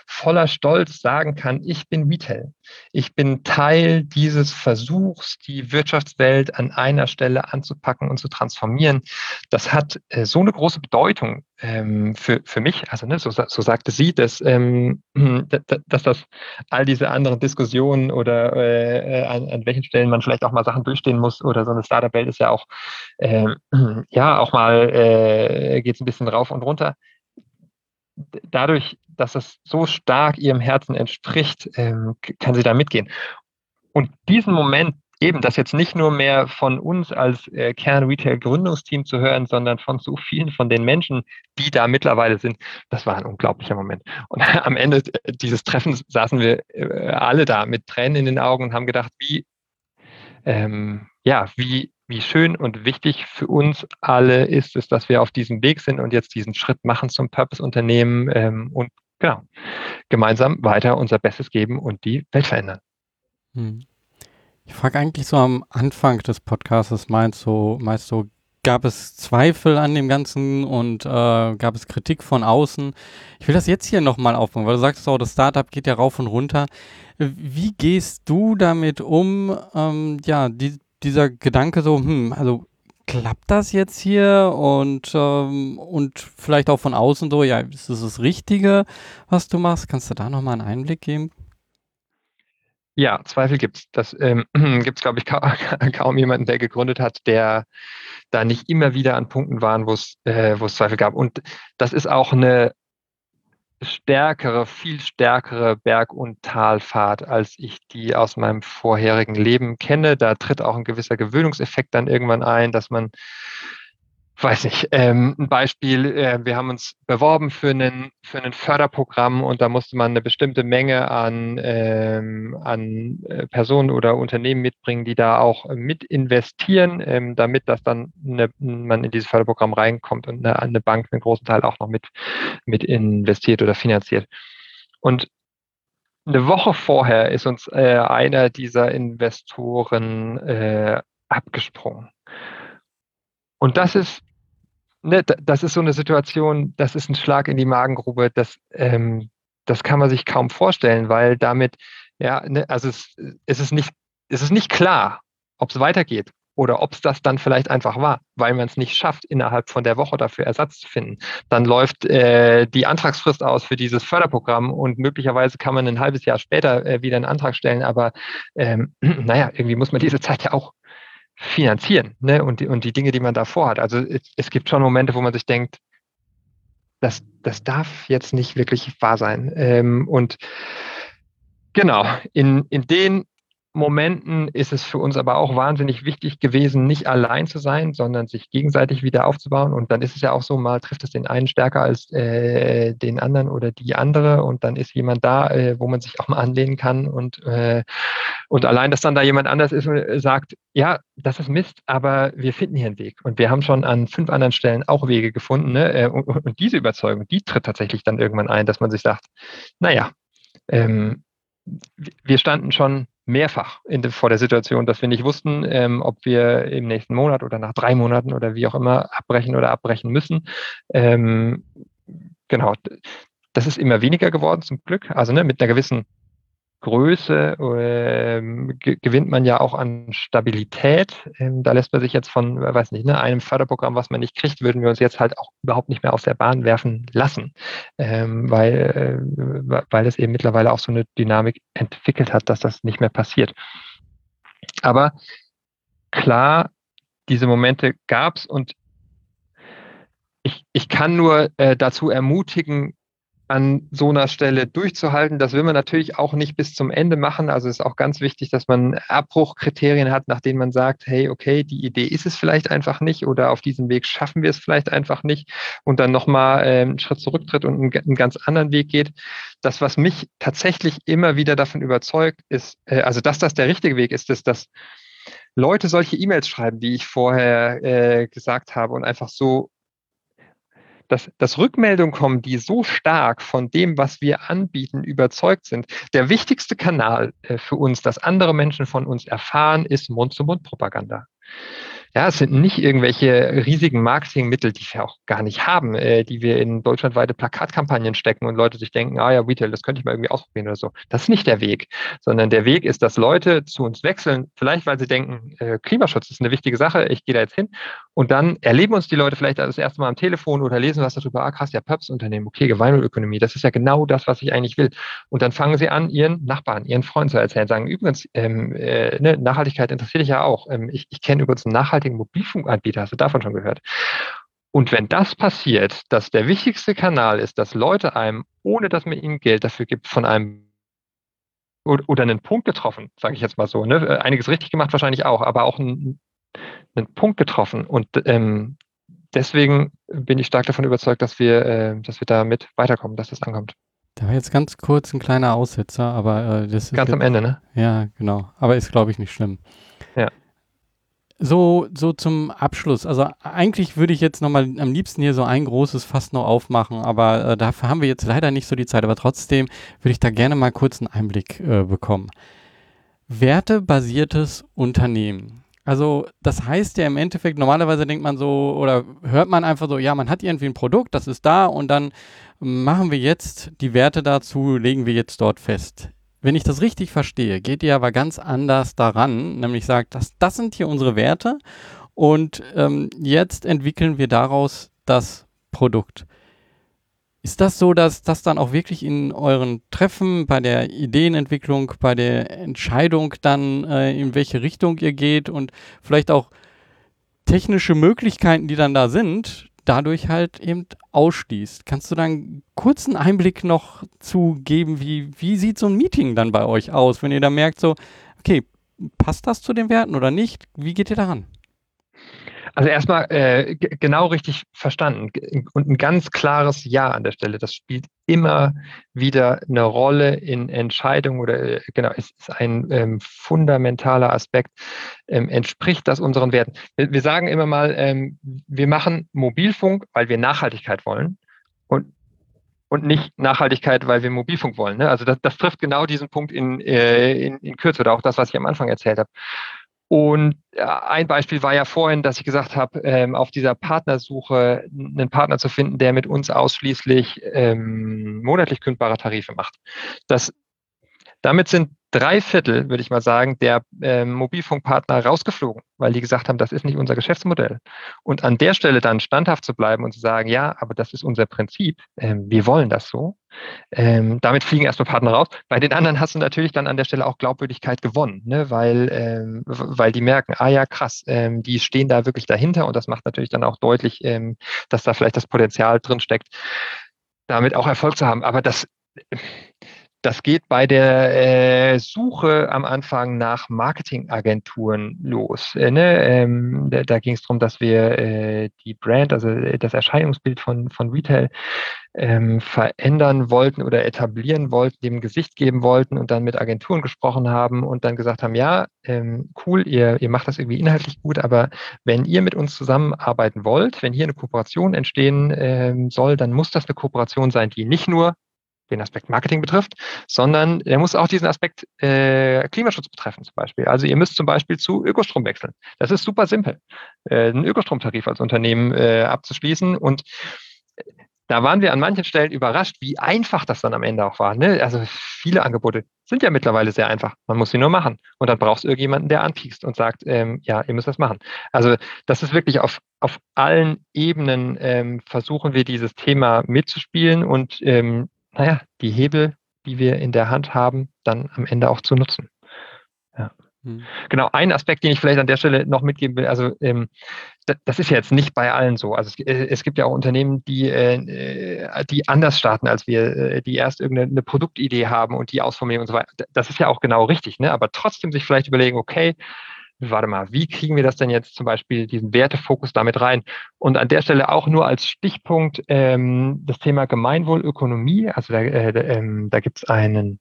voller Stolz sagen kann, ich bin Retail. Ich bin Teil dieses Versuchs, die Wirtschaftswelt an einer Stelle anzupacken und zu transformieren. Das hat äh, so eine große Bedeutung ähm, für, für mich. Also ne, so, so sagte sie, dass, ähm, (clears throat) dass das all diese anderen Diskussionen oder äh, an, an, welchen Stellen man vielleicht auch mal Sachen durchstehen muss oder so eine Startup-Welt ist ja auch, äh, (clears throat) ja, auch mal äh, geht es ein bisschen rauf und runter. Dadurch, dass es so stark ihrem Herzen entspricht, ähm, kann sie da mitgehen. Und diesen Moment, eben das jetzt nicht nur mehr von uns als äh, Kern-Retail-Gründungsteam zu hören, sondern von so vielen von den Menschen, die da mittlerweile sind, das war ein unglaublicher Moment. Und (laughs) am Ende dieses Treffens saßen wir äh, alle da mit Tränen in den Augen und haben gedacht, wie, ähm, ja, wie, wie schön und wichtig für uns alle ist es, dass wir auf diesem Weg sind und jetzt diesen Schritt machen zum Purpose-Unternehmen ähm, und genau, gemeinsam weiter unser Bestes geben und die Welt verändern. Hm. Ich frage eigentlich so am Anfang des Podcasts, meinst du, meinst du, gab es Zweifel an dem Ganzen und äh, gab es Kritik von außen? Ich will das jetzt hier nochmal aufbauen, weil du sagst auch, das Startup geht ja rauf und runter. Wie gehst du damit um? Ähm, ja, die, dieser Gedanke so, hm, also klappt das jetzt hier und, ähm, und vielleicht auch von außen so, ja, ist das das Richtige, was du machst? Kannst du da nochmal einen Einblick geben? Ja, Zweifel gibt es. Das ähm, (clears throat) gibt es, glaube ich, ka (laughs) kaum jemanden, der gegründet hat, der da nicht immer wieder an Punkten waren, wo es äh, Zweifel gab. Und das ist auch eine stärkere, viel stärkere Berg- und Talfahrt, als ich die aus meinem vorherigen Leben kenne. Da tritt auch ein gewisser Gewöhnungseffekt dann irgendwann ein, dass man weiß nicht, ähm, ein Beispiel, äh, wir haben uns beworben für einen für ein Förderprogramm und da musste man eine bestimmte Menge an, ähm, an äh, Personen oder Unternehmen mitbringen, die da auch mit investieren, ähm, damit das dann eine, man in dieses Förderprogramm reinkommt und eine, eine Bank einen großen Teil auch noch mit, mit investiert oder finanziert. Und eine Woche vorher ist uns äh, einer dieser Investoren äh, abgesprungen. Und das ist ne, das ist so eine Situation, das ist ein Schlag in die Magengrube, das, ähm, das kann man sich kaum vorstellen, weil damit, ja, ne, also es, es, ist nicht, es ist nicht klar, ob es weitergeht oder ob es das dann vielleicht einfach war, weil man es nicht schafft, innerhalb von der Woche dafür Ersatz zu finden. Dann läuft äh, die Antragsfrist aus für dieses Förderprogramm und möglicherweise kann man ein halbes Jahr später äh, wieder einen Antrag stellen, aber ähm, (clears throat) naja, irgendwie muss man diese Zeit ja auch finanzieren ne? und, die, und die Dinge, die man davor hat. Also es, es gibt schon Momente, wo man sich denkt, das, das darf jetzt nicht wirklich wahr sein. Ähm, und genau, in, in den Momenten ist es für uns aber auch wahnsinnig wichtig gewesen, nicht allein zu sein, sondern sich gegenseitig wieder aufzubauen. Und dann ist es ja auch so, mal trifft es den einen stärker als äh, den anderen oder die andere. Und dann ist jemand da, äh, wo man sich auch mal anlehnen kann. Und, äh, und allein, dass dann da jemand anders ist und äh, sagt, ja, das ist Mist, aber wir finden hier einen Weg. Und wir haben schon an fünf anderen Stellen auch Wege gefunden. Ne? Äh, und, und diese Überzeugung, die tritt tatsächlich dann irgendwann ein, dass man sich sagt, naja, ähm, wir standen schon mehrfach in, vor der Situation, dass wir nicht wussten, ähm, ob wir im nächsten Monat oder nach drei Monaten oder wie auch immer abbrechen oder abbrechen müssen. Ähm, genau, das ist immer weniger geworden zum Glück. Also ne, mit einer gewissen Größe ähm, gewinnt man ja auch an Stabilität. Ähm, da lässt man sich jetzt von, weiß nicht, ne, einem Förderprogramm, was man nicht kriegt, würden wir uns jetzt halt auch überhaupt nicht mehr aus der Bahn werfen lassen, ähm, weil, äh, weil es eben mittlerweile auch so eine Dynamik entwickelt hat, dass das nicht mehr passiert. Aber klar, diese Momente gab es und ich, ich kann nur äh, dazu ermutigen, an so einer Stelle durchzuhalten. Das will man natürlich auch nicht bis zum Ende machen. Also ist auch ganz wichtig, dass man Abbruchkriterien hat, nach denen man sagt, hey, okay, die Idee ist es vielleicht einfach nicht oder auf diesem Weg schaffen wir es vielleicht einfach nicht und dann nochmal äh, einen Schritt zurücktritt und einen, einen, ganz anderen Weg geht. Das, was mich tatsächlich immer wieder davon überzeugt, ist, äh, also dass das der richtige Weg ist, ist, dass Leute solche E-Mails schreiben, wie ich vorher äh, gesagt habe und einfach so dass, dass Rückmeldungen kommen, die so stark von dem, was wir anbieten, überzeugt sind. Der wichtigste Kanal äh, für uns, dass andere Menschen von uns erfahren, ist Mund-zu-Mund-Propaganda. Ja, es sind nicht irgendwelche riesigen Marketingmittel, die wir auch gar nicht haben, äh, die wir in deutschlandweite Plakatkampagnen stecken und Leute sich denken, ah ja, Retail, das könnte ich mal irgendwie ausprobieren oder so. Das ist nicht der Weg, sondern der Weg ist, dass Leute zu uns wechseln, vielleicht weil sie denken, äh, Klimaschutz ist eine wichtige Sache, ich gehe da jetzt hin und dann erleben uns die Leute vielleicht das erste Mal am Telefon oder lesen was darüber, ah krass, ja, Pöps-Unternehmen, okay, Gemeinwohlökonomie, das ist ja genau das, was ich eigentlich will. Und dann fangen sie an, ihren Nachbarn, ihren Freunden zu erzählen, sagen, übrigens, ähm, äh, ne, Nachhaltigkeit interessiert dich ja auch. Ähm, ich, ich kenne übrigens einen nachhaltigen Mobilfunkanbieter. Hast du davon schon gehört? Und wenn das passiert, dass der wichtigste Kanal ist, dass Leute einem, ohne dass man ihnen Geld dafür gibt, von einem oder einen Punkt getroffen, sage ich jetzt mal so. Ne? Einiges richtig gemacht wahrscheinlich auch, aber auch einen, einen Punkt getroffen. Und ähm, deswegen bin ich stark davon überzeugt, dass wir, äh, dass wir damit weiterkommen, dass das ankommt. Da war jetzt ganz kurz ein kleiner Aussetzer, aber äh, das ist. Ganz jetzt, am Ende, ne? Ja, genau. Aber ist, glaube ich, nicht schlimm. Ja. So, so zum Abschluss. Also eigentlich würde ich jetzt nochmal am liebsten hier so ein großes Fass noch aufmachen, aber äh, dafür haben wir jetzt leider nicht so die Zeit. Aber trotzdem würde ich da gerne mal kurz einen Einblick äh, bekommen. Wertebasiertes Unternehmen. Also das heißt ja im Endeffekt, normalerweise denkt man so oder hört man einfach so, ja, man hat irgendwie ein Produkt, das ist da und dann machen wir jetzt die Werte dazu, legen wir jetzt dort fest wenn ich das richtig verstehe, geht ihr aber ganz anders daran, nämlich sagt, dass das sind hier unsere Werte und ähm, jetzt entwickeln wir daraus das Produkt. Ist das so, dass das dann auch wirklich in euren Treffen, bei der Ideenentwicklung, bei der Entscheidung dann, äh, in welche Richtung ihr geht und vielleicht auch technische Möglichkeiten, die dann da sind, dadurch halt eben ausschließt. Kannst du dann einen kurzen Einblick noch zu geben, wie, wie sieht so ein Meeting dann bei euch aus, wenn ihr da merkt, so, okay, passt das zu den Werten oder nicht? Wie geht ihr daran? Also erstmal äh, genau richtig verstanden und ein ganz klares Ja an der Stelle. Das spielt immer wieder eine Rolle in Entscheidungen oder äh, genau, es ist ein ähm, fundamentaler Aspekt. Ähm, entspricht das unseren Werten? Wir, wir sagen immer mal, ähm, wir machen Mobilfunk, weil wir Nachhaltigkeit wollen und und nicht Nachhaltigkeit, weil wir Mobilfunk wollen. Ne? Also das, das trifft genau diesen Punkt in, äh, in, in Kürze oder auch das, was ich am Anfang erzählt habe. Und ein Beispiel war ja vorhin, dass ich gesagt habe, ähm, auf dieser Partnersuche einen Partner zu finden, der mit uns ausschließlich ähm, monatlich kündbare Tarife macht. Das, damit sind drei Viertel, würde ich mal sagen, der äh, Mobilfunkpartner rausgeflogen, weil die gesagt haben, das ist nicht unser Geschäftsmodell. Und an der Stelle dann standhaft zu bleiben und zu sagen, ja, aber das ist unser Prinzip, ähm, wir wollen das so. Ähm, damit fliegen erstmal Partner raus. Bei den anderen hast du natürlich dann an der Stelle auch Glaubwürdigkeit gewonnen, ne? weil, ähm, weil die merken, ah ja, krass, ähm, die stehen da wirklich dahinter und das macht natürlich dann auch deutlich, ähm, dass da vielleicht das Potenzial drin steckt, damit auch Erfolg zu haben. Aber das das geht bei der äh, Suche am Anfang nach Marketingagenturen los. Äh, ne? ähm, da, da ging es darum, dass wir äh, die Brand, also äh, das Erscheinungsbild von, von Retail ähm, verändern wollten oder etablieren wollten, dem Gesicht geben wollten und dann mit Agenturen gesprochen haben und dann gesagt haben, ja, ähm, cool, ihr, ihr macht das irgendwie inhaltlich gut, aber wenn ihr mit uns zusammenarbeiten wollt, wenn hier eine Kooperation entstehen ähm, soll, dann muss das eine Kooperation sein, die nicht nur den Aspekt Marketing betrifft, sondern er muss auch diesen Aspekt äh, Klimaschutz betreffen zum Beispiel. Also ihr müsst zum Beispiel zu Ökostrom wechseln. Das ist super simpel, äh, einen Ökostromtarif als Unternehmen äh, abzuschließen und da waren wir an manchen Stellen überrascht, wie einfach das dann am Ende auch war. Ne? Also viele Angebote sind ja mittlerweile sehr einfach. Man muss sie nur machen. Und dann brauchst du irgendjemanden, der anpiekst und sagt, ähm, ja, ihr müsst das machen. Also das ist wirklich auf, auf allen Ebenen ähm, versuchen wir dieses Thema mitzuspielen und ähm, naja, die Hebel, die wir in der Hand haben, dann am Ende auch zu nutzen. Ja. Hm. Genau, ein Aspekt, den ich vielleicht an der Stelle noch mitgeben will, also ähm, das, ist ja jetzt nicht bei allen so. Also es, äh, es gibt ja auch Unternehmen, die, äh, die anders starten als wir, äh, die erst irgendeine Produktidee haben und die ausformulieren und so weiter. Das ist ja auch genau richtig, ne? aber trotzdem sich vielleicht überlegen, okay, warte mal, wie kriegen wir das denn jetzt zum Beispiel, diesen Wertefokus damit rein? Und an der Stelle auch nur als Stichpunkt ähm, das Thema Gemeinwohlökonomie. Also da, äh, ähm, da gibt es einen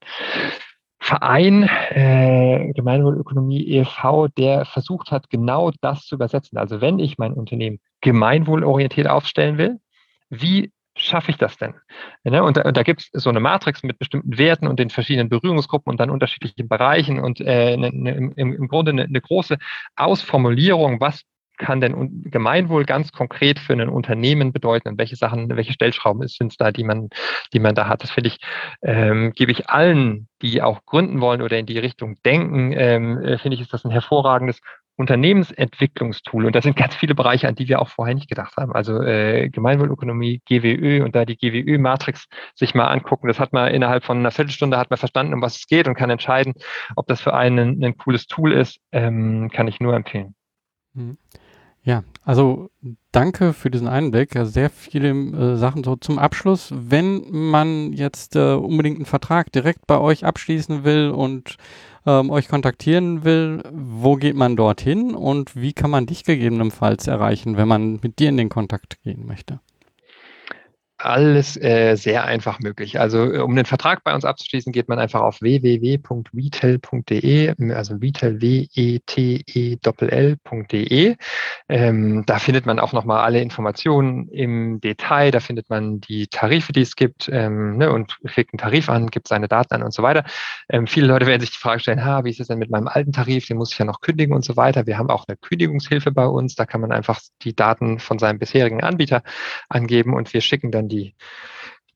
Verein, äh, Gemeinwohlökonomie e.V., der versucht hat, genau das zu übersetzen. Also wenn ich mein Unternehmen gemeinwohlorientiert aufstellen will, wie schaffe ich das denn? Ne? Und da, da gibt es so eine Matrix mit bestimmten Werten und den verschiedenen Berührungsgruppen und dann unterschiedlichen Bereichen und äh, ne, ne, im, im Grunde eine, eine große Ausformulierung, was kann denn Gemeinwohl ganz konkret für ein Unternehmen bedeuten und welche Sachen, welche Stellschrauben sind es da, die man, die man da hat. Das finde ich, ähm, gebe ich allen, die auch gründen wollen oder in die Richtung denken, ähm, äh, finde ich, ist das ein hervorragendes Unternehmensentwicklungstool. Und das sind ganz viele Bereiche, an die wir auch vorher nicht gedacht haben. Also äh, Gemeinwohlökonomie, GWÖ und da die GWÖ-Matrix sich mal angucken. Das hat man innerhalb von einer Viertelstunde hat man verstanden, um was es geht und kann entscheiden, ob das für einen ein cooles Tool ist. Ähm, kann ich nur empfehlen. Mhm. Ja, also danke für diesen Einblick. Sehr viele äh, Sachen so zum Abschluss. Wenn man jetzt äh, unbedingt einen Vertrag direkt bei euch abschließen will und ähm, euch kontaktieren will, wo geht man dorthin und wie kann man dich gegebenenfalls erreichen, wenn man mit dir in den Kontakt gehen möchte? Alles äh, sehr einfach möglich. Also äh, um den Vertrag bei uns abzuschließen, geht man einfach auf www.retail.de, also retail w e t e l.de. Ähm, da findet man auch nochmal alle Informationen im Detail. Da findet man die Tarife, die es gibt, ähm, ne, und klickt einen Tarif an, gibt seine Daten an und so weiter. Ähm, viele Leute werden sich die Frage stellen: Ha, wie ist es denn mit meinem alten Tarif? Den muss ich ja noch kündigen und so weiter. Wir haben auch eine Kündigungshilfe bei uns. Da kann man einfach die Daten von seinem bisherigen Anbieter angeben und wir schicken dann die,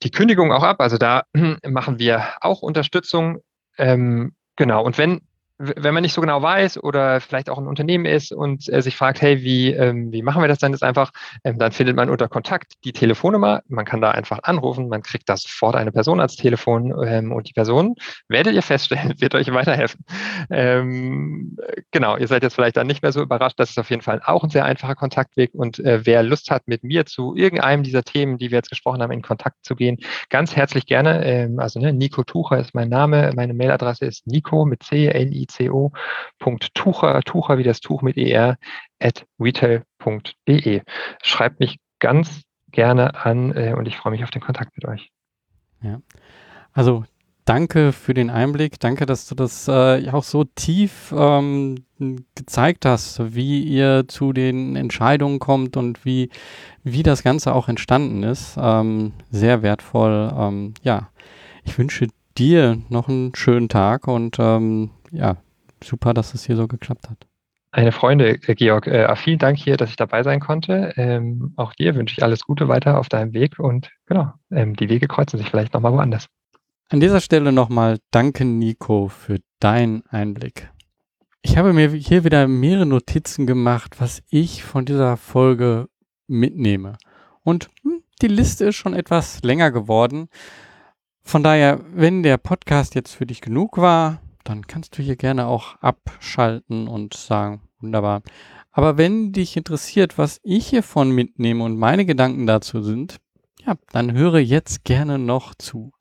die Kündigung auch ab. Also da machen wir auch Unterstützung. Ähm, genau. Und wenn wenn man nicht so genau weiß oder vielleicht auch ein Unternehmen ist und äh, sich fragt, hey, wie, ähm, wie machen wir das denn jetzt einfach, ähm, dann findet man unter Kontakt die Telefonnummer. Man kann da einfach anrufen, man kriegt da sofort eine Person als Telefon ähm, und die Person, werdet ihr feststellen, (laughs) wird euch weiterhelfen. Ähm, genau, ihr seid jetzt vielleicht dann nicht mehr so überrascht. Das ist auf jeden Fall auch ein sehr einfacher Kontaktweg und äh, wer Lust hat, mit mir zu irgendeinem dieser Themen, die wir jetzt gesprochen haben, in Kontakt zu gehen, ganz herzlich gerne. Ähm, also ne, Nico Tucher ist mein Name, meine Mailadresse ist Nico mit C, N, I, ico.tucher, Tucher wie das Tuch mit er, at retail.de. Schreibt mich ganz gerne an äh, und ich freue mich auf den Kontakt mit euch. Ja, also danke für den Einblick. Danke, dass du das äh, auch so tief ähm, gezeigt hast, wie ihr zu den Entscheidungen kommt und wie, wie das Ganze auch entstanden ist. Ähm, sehr wertvoll. Ähm, ja, ich wünsche dir noch einen schönen Tag und ähm, ja, super, dass es hier so geklappt hat. Eine Freunde, äh, Georg. Äh, vielen Dank hier, dass ich dabei sein konnte. Ähm, auch dir wünsche ich alles Gute weiter auf deinem Weg und genau, ähm, die Wege kreuzen sich vielleicht nochmal woanders. An dieser Stelle nochmal danke, Nico, für deinen Einblick. Ich habe mir hier wieder mehrere Notizen gemacht, was ich von dieser Folge mitnehme. Und hm, die Liste ist schon etwas länger geworden. Von daher, wenn der Podcast jetzt für dich genug war, dann kannst du hier gerne auch abschalten und sagen, wunderbar. Aber wenn dich interessiert, was ich hiervon mitnehme und meine Gedanken dazu sind, ja, dann höre jetzt gerne noch zu.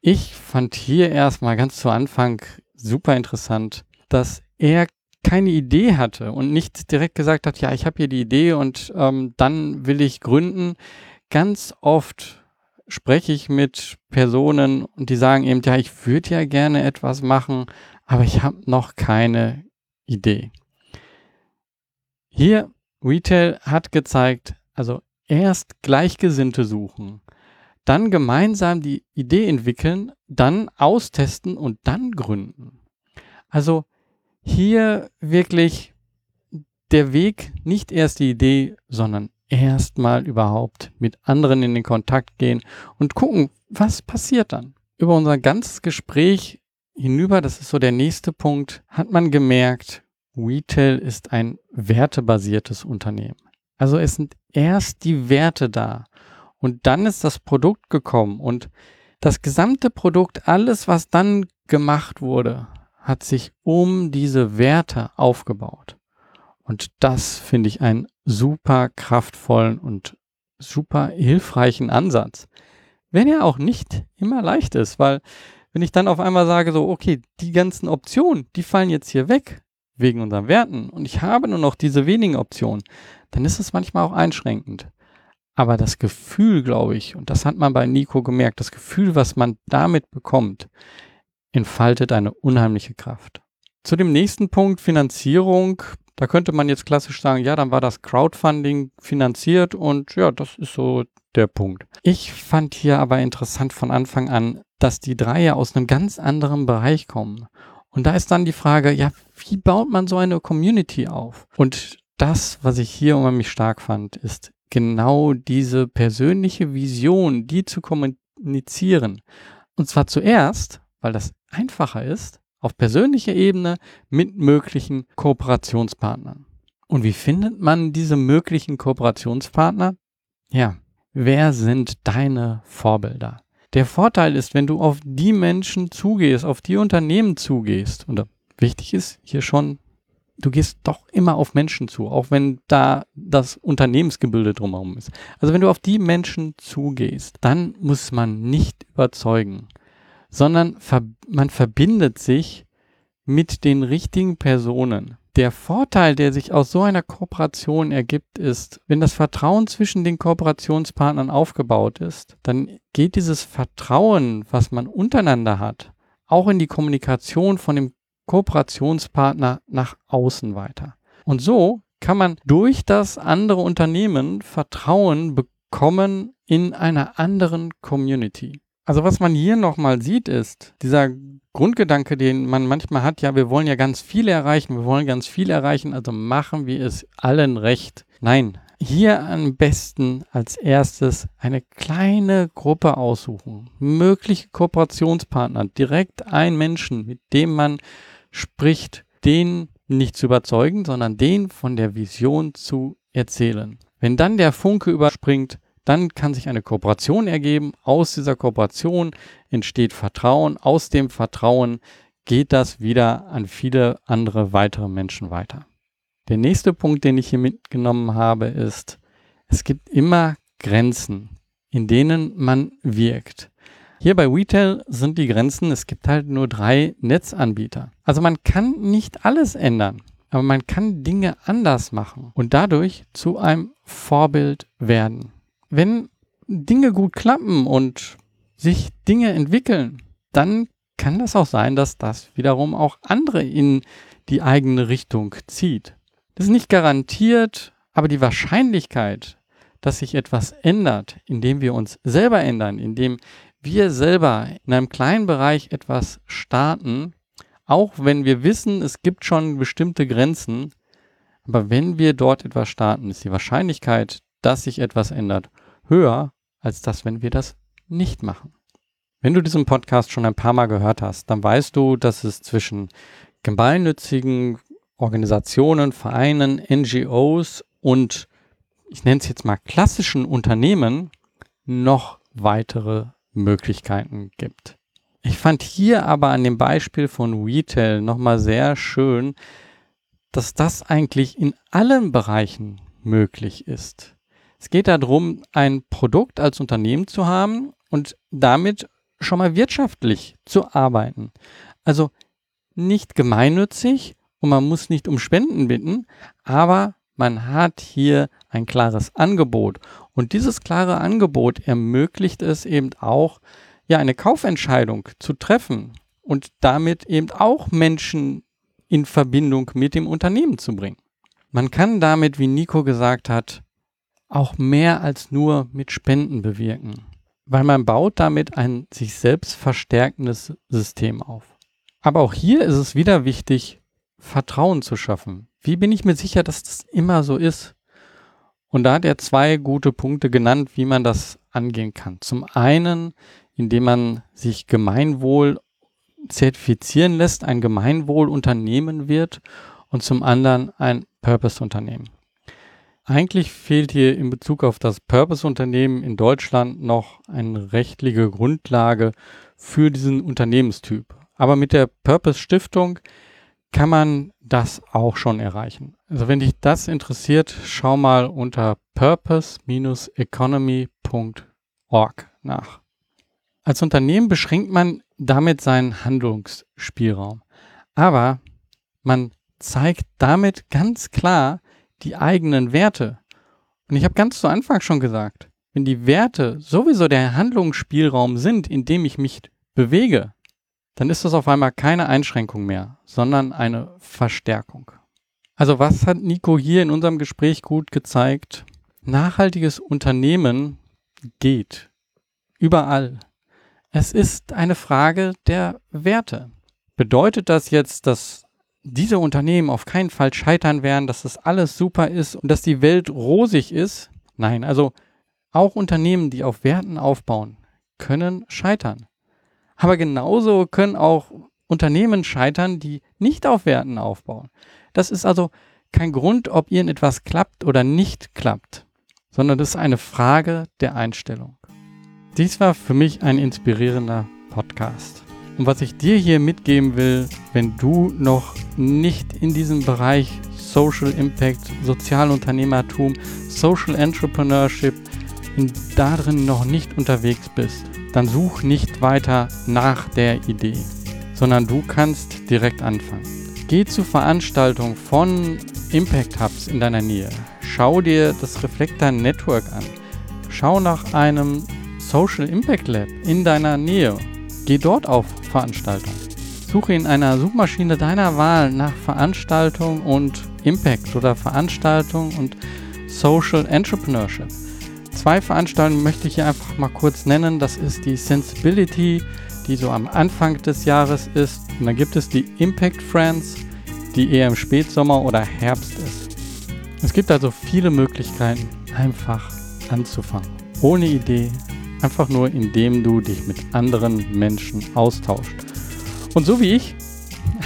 Ich fand hier erstmal ganz zu Anfang super interessant, dass er keine Idee hatte und nicht direkt gesagt hat, ja, ich habe hier die Idee und ähm, dann will ich gründen. Ganz oft spreche ich mit Personen und die sagen eben, ja, ich würde ja gerne etwas machen, aber ich habe noch keine Idee. Hier, Retail hat gezeigt, also erst Gleichgesinnte suchen, dann gemeinsam die Idee entwickeln, dann austesten und dann gründen. Also hier wirklich der Weg, nicht erst die Idee, sondern erstmal überhaupt mit anderen in den Kontakt gehen und gucken, was passiert dann. Über unser ganzes Gespräch hinüber, das ist so der nächste Punkt, hat man gemerkt, Retail ist ein wertebasiertes Unternehmen. Also es sind erst die Werte da und dann ist das Produkt gekommen und das gesamte Produkt, alles, was dann gemacht wurde, hat sich um diese Werte aufgebaut. Und das finde ich einen super kraftvollen und super hilfreichen Ansatz. Wenn er auch nicht immer leicht ist, weil wenn ich dann auf einmal sage, so, okay, die ganzen Optionen, die fallen jetzt hier weg wegen unseren Werten und ich habe nur noch diese wenigen Optionen, dann ist es manchmal auch einschränkend. Aber das Gefühl, glaube ich, und das hat man bei Nico gemerkt, das Gefühl, was man damit bekommt, entfaltet eine unheimliche Kraft. Zu dem nächsten Punkt, Finanzierung, da könnte man jetzt klassisch sagen, ja, dann war das Crowdfunding finanziert und ja, das ist so der Punkt. Ich fand hier aber interessant von Anfang an, dass die drei ja aus einem ganz anderen Bereich kommen. Und da ist dann die Frage, ja, wie baut man so eine Community auf? Und das, was ich hier unheimlich stark fand, ist genau diese persönliche Vision, die zu kommunizieren. Und zwar zuerst, weil das einfacher ist, auf persönlicher Ebene mit möglichen Kooperationspartnern. Und wie findet man diese möglichen Kooperationspartner? Ja, wer sind deine Vorbilder? Der Vorteil ist, wenn du auf die Menschen zugehst, auf die Unternehmen zugehst, und wichtig ist hier schon, du gehst doch immer auf Menschen zu, auch wenn da das Unternehmensgebilde drumherum ist. Also wenn du auf die Menschen zugehst, dann muss man nicht überzeugen, sondern man verbindet sich mit den richtigen Personen. Der Vorteil, der sich aus so einer Kooperation ergibt, ist, wenn das Vertrauen zwischen den Kooperationspartnern aufgebaut ist, dann geht dieses Vertrauen, was man untereinander hat, auch in die Kommunikation von dem Kooperationspartner nach außen weiter. Und so kann man durch das andere Unternehmen Vertrauen bekommen in einer anderen Community. Also was man hier nochmal sieht, ist dieser Grundgedanke, den man manchmal hat, ja, wir wollen ja ganz viel erreichen, wir wollen ganz viel erreichen, also machen wir es allen recht. Nein, hier am besten als erstes eine kleine Gruppe aussuchen, mögliche Kooperationspartner, direkt einen Menschen, mit dem man spricht, den nicht zu überzeugen, sondern den von der Vision zu erzählen. Wenn dann der Funke überspringt, dann kann sich eine Kooperation ergeben. Aus dieser Kooperation entsteht Vertrauen. Aus dem Vertrauen geht das wieder an viele andere weitere Menschen weiter. Der nächste Punkt, den ich hier mitgenommen habe, ist, es gibt immer Grenzen, in denen man wirkt. Hier bei Retail sind die Grenzen, es gibt halt nur drei Netzanbieter. Also man kann nicht alles ändern, aber man kann Dinge anders machen und dadurch zu einem Vorbild werden wenn Dinge gut klappen und sich Dinge entwickeln, dann kann das auch sein, dass das wiederum auch andere in die eigene Richtung zieht. Das ist nicht garantiert, aber die Wahrscheinlichkeit, dass sich etwas ändert, indem wir uns selber ändern, indem wir selber in einem kleinen Bereich etwas starten, auch wenn wir wissen, es gibt schon bestimmte Grenzen, aber wenn wir dort etwas starten, ist die Wahrscheinlichkeit, dass sich etwas ändert, höher, als das, wenn wir das nicht machen. Wenn du diesen Podcast schon ein paar Mal gehört hast, dann weißt du, dass es zwischen gemeinnützigen Organisationen, Vereinen, NGOs und ich nenne es jetzt mal klassischen Unternehmen noch weitere Möglichkeiten gibt. Ich fand hier aber an dem Beispiel von Retail nochmal sehr schön, dass das eigentlich in allen Bereichen möglich ist. Es geht darum, ein Produkt als Unternehmen zu haben und damit schon mal wirtschaftlich zu arbeiten. Also nicht gemeinnützig und man muss nicht um Spenden bitten, aber man hat hier ein klares Angebot. Und dieses klare Angebot ermöglicht es eben auch, ja, eine Kaufentscheidung zu treffen und damit eben auch Menschen in Verbindung mit dem Unternehmen zu bringen. Man kann damit, wie Nico gesagt hat, auch mehr als nur mit Spenden bewirken, weil man baut damit ein sich selbst verstärkendes System auf. Aber auch hier ist es wieder wichtig, Vertrauen zu schaffen. Wie bin ich mir sicher, dass das immer so ist? Und da hat er zwei gute Punkte genannt, wie man das angehen kann. Zum einen, indem man sich Gemeinwohl zertifizieren lässt, ein Gemeinwohlunternehmen wird und zum anderen ein Purpose-Unternehmen. Eigentlich fehlt hier in Bezug auf das Purpose-Unternehmen in Deutschland noch eine rechtliche Grundlage für diesen Unternehmenstyp. Aber mit der Purpose-Stiftung kann man das auch schon erreichen. Also wenn dich das interessiert, schau mal unter purpose-economy.org nach. Als Unternehmen beschränkt man damit seinen Handlungsspielraum. Aber man zeigt damit ganz klar die eigenen Werte. Und ich habe ganz zu Anfang schon gesagt, wenn die Werte sowieso der Handlungsspielraum sind, in dem ich mich bewege, dann ist das auf einmal keine Einschränkung mehr, sondern eine Verstärkung. Also was hat Nico hier in unserem Gespräch gut gezeigt? Nachhaltiges Unternehmen geht überall. Es ist eine Frage der Werte. Bedeutet das jetzt, dass diese Unternehmen auf keinen Fall scheitern werden, dass das alles super ist und dass die Welt rosig ist? Nein, also auch Unternehmen, die auf Werten aufbauen, können scheitern. Aber genauso können auch Unternehmen scheitern, die nicht auf Werten aufbauen. Das ist also kein Grund, ob ihnen etwas klappt oder nicht klappt, sondern das ist eine Frage der Einstellung. Dies war für mich ein inspirierender Podcast. Und was ich dir hier mitgeben will, wenn du noch nicht in diesem Bereich Social Impact, Sozialunternehmertum, Social Entrepreneurship in darin noch nicht unterwegs bist, dann such nicht weiter nach der Idee, sondern du kannst direkt anfangen. Geh zu Veranstaltungen von Impact Hubs in deiner Nähe. Schau dir das Reflektor Network an. Schau nach einem Social Impact Lab in deiner Nähe. Geh dort auf Veranstaltungen. Suche in einer Suchmaschine deiner Wahl nach Veranstaltung und Impact oder Veranstaltung und Social Entrepreneurship. Zwei Veranstaltungen möchte ich hier einfach mal kurz nennen. Das ist die Sensibility, die so am Anfang des Jahres ist. Und dann gibt es die Impact Friends, die eher im Spätsommer oder Herbst ist. Es gibt also viele Möglichkeiten, einfach anzufangen. Ohne Idee, einfach nur indem du dich mit anderen Menschen austauschst. Und so wie ich,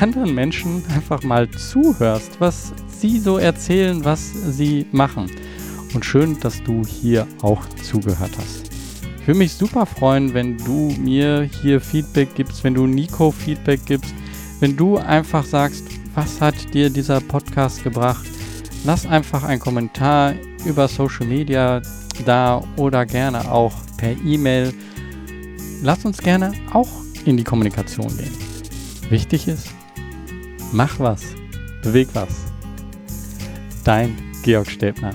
anderen Menschen einfach mal zuhörst, was sie so erzählen, was sie machen und schön, dass du hier auch zugehört hast. Ich würde mich super freuen, wenn du mir hier Feedback gibst, wenn du Nico Feedback gibst, wenn du einfach sagst, was hat dir dieser Podcast gebracht. Lass einfach einen Kommentar über Social Media da oder gerne auch per E-Mail. Lass uns gerne auch in die Kommunikation gehen. Wichtig ist, mach was, beweg was. Dein Georg Stäbner.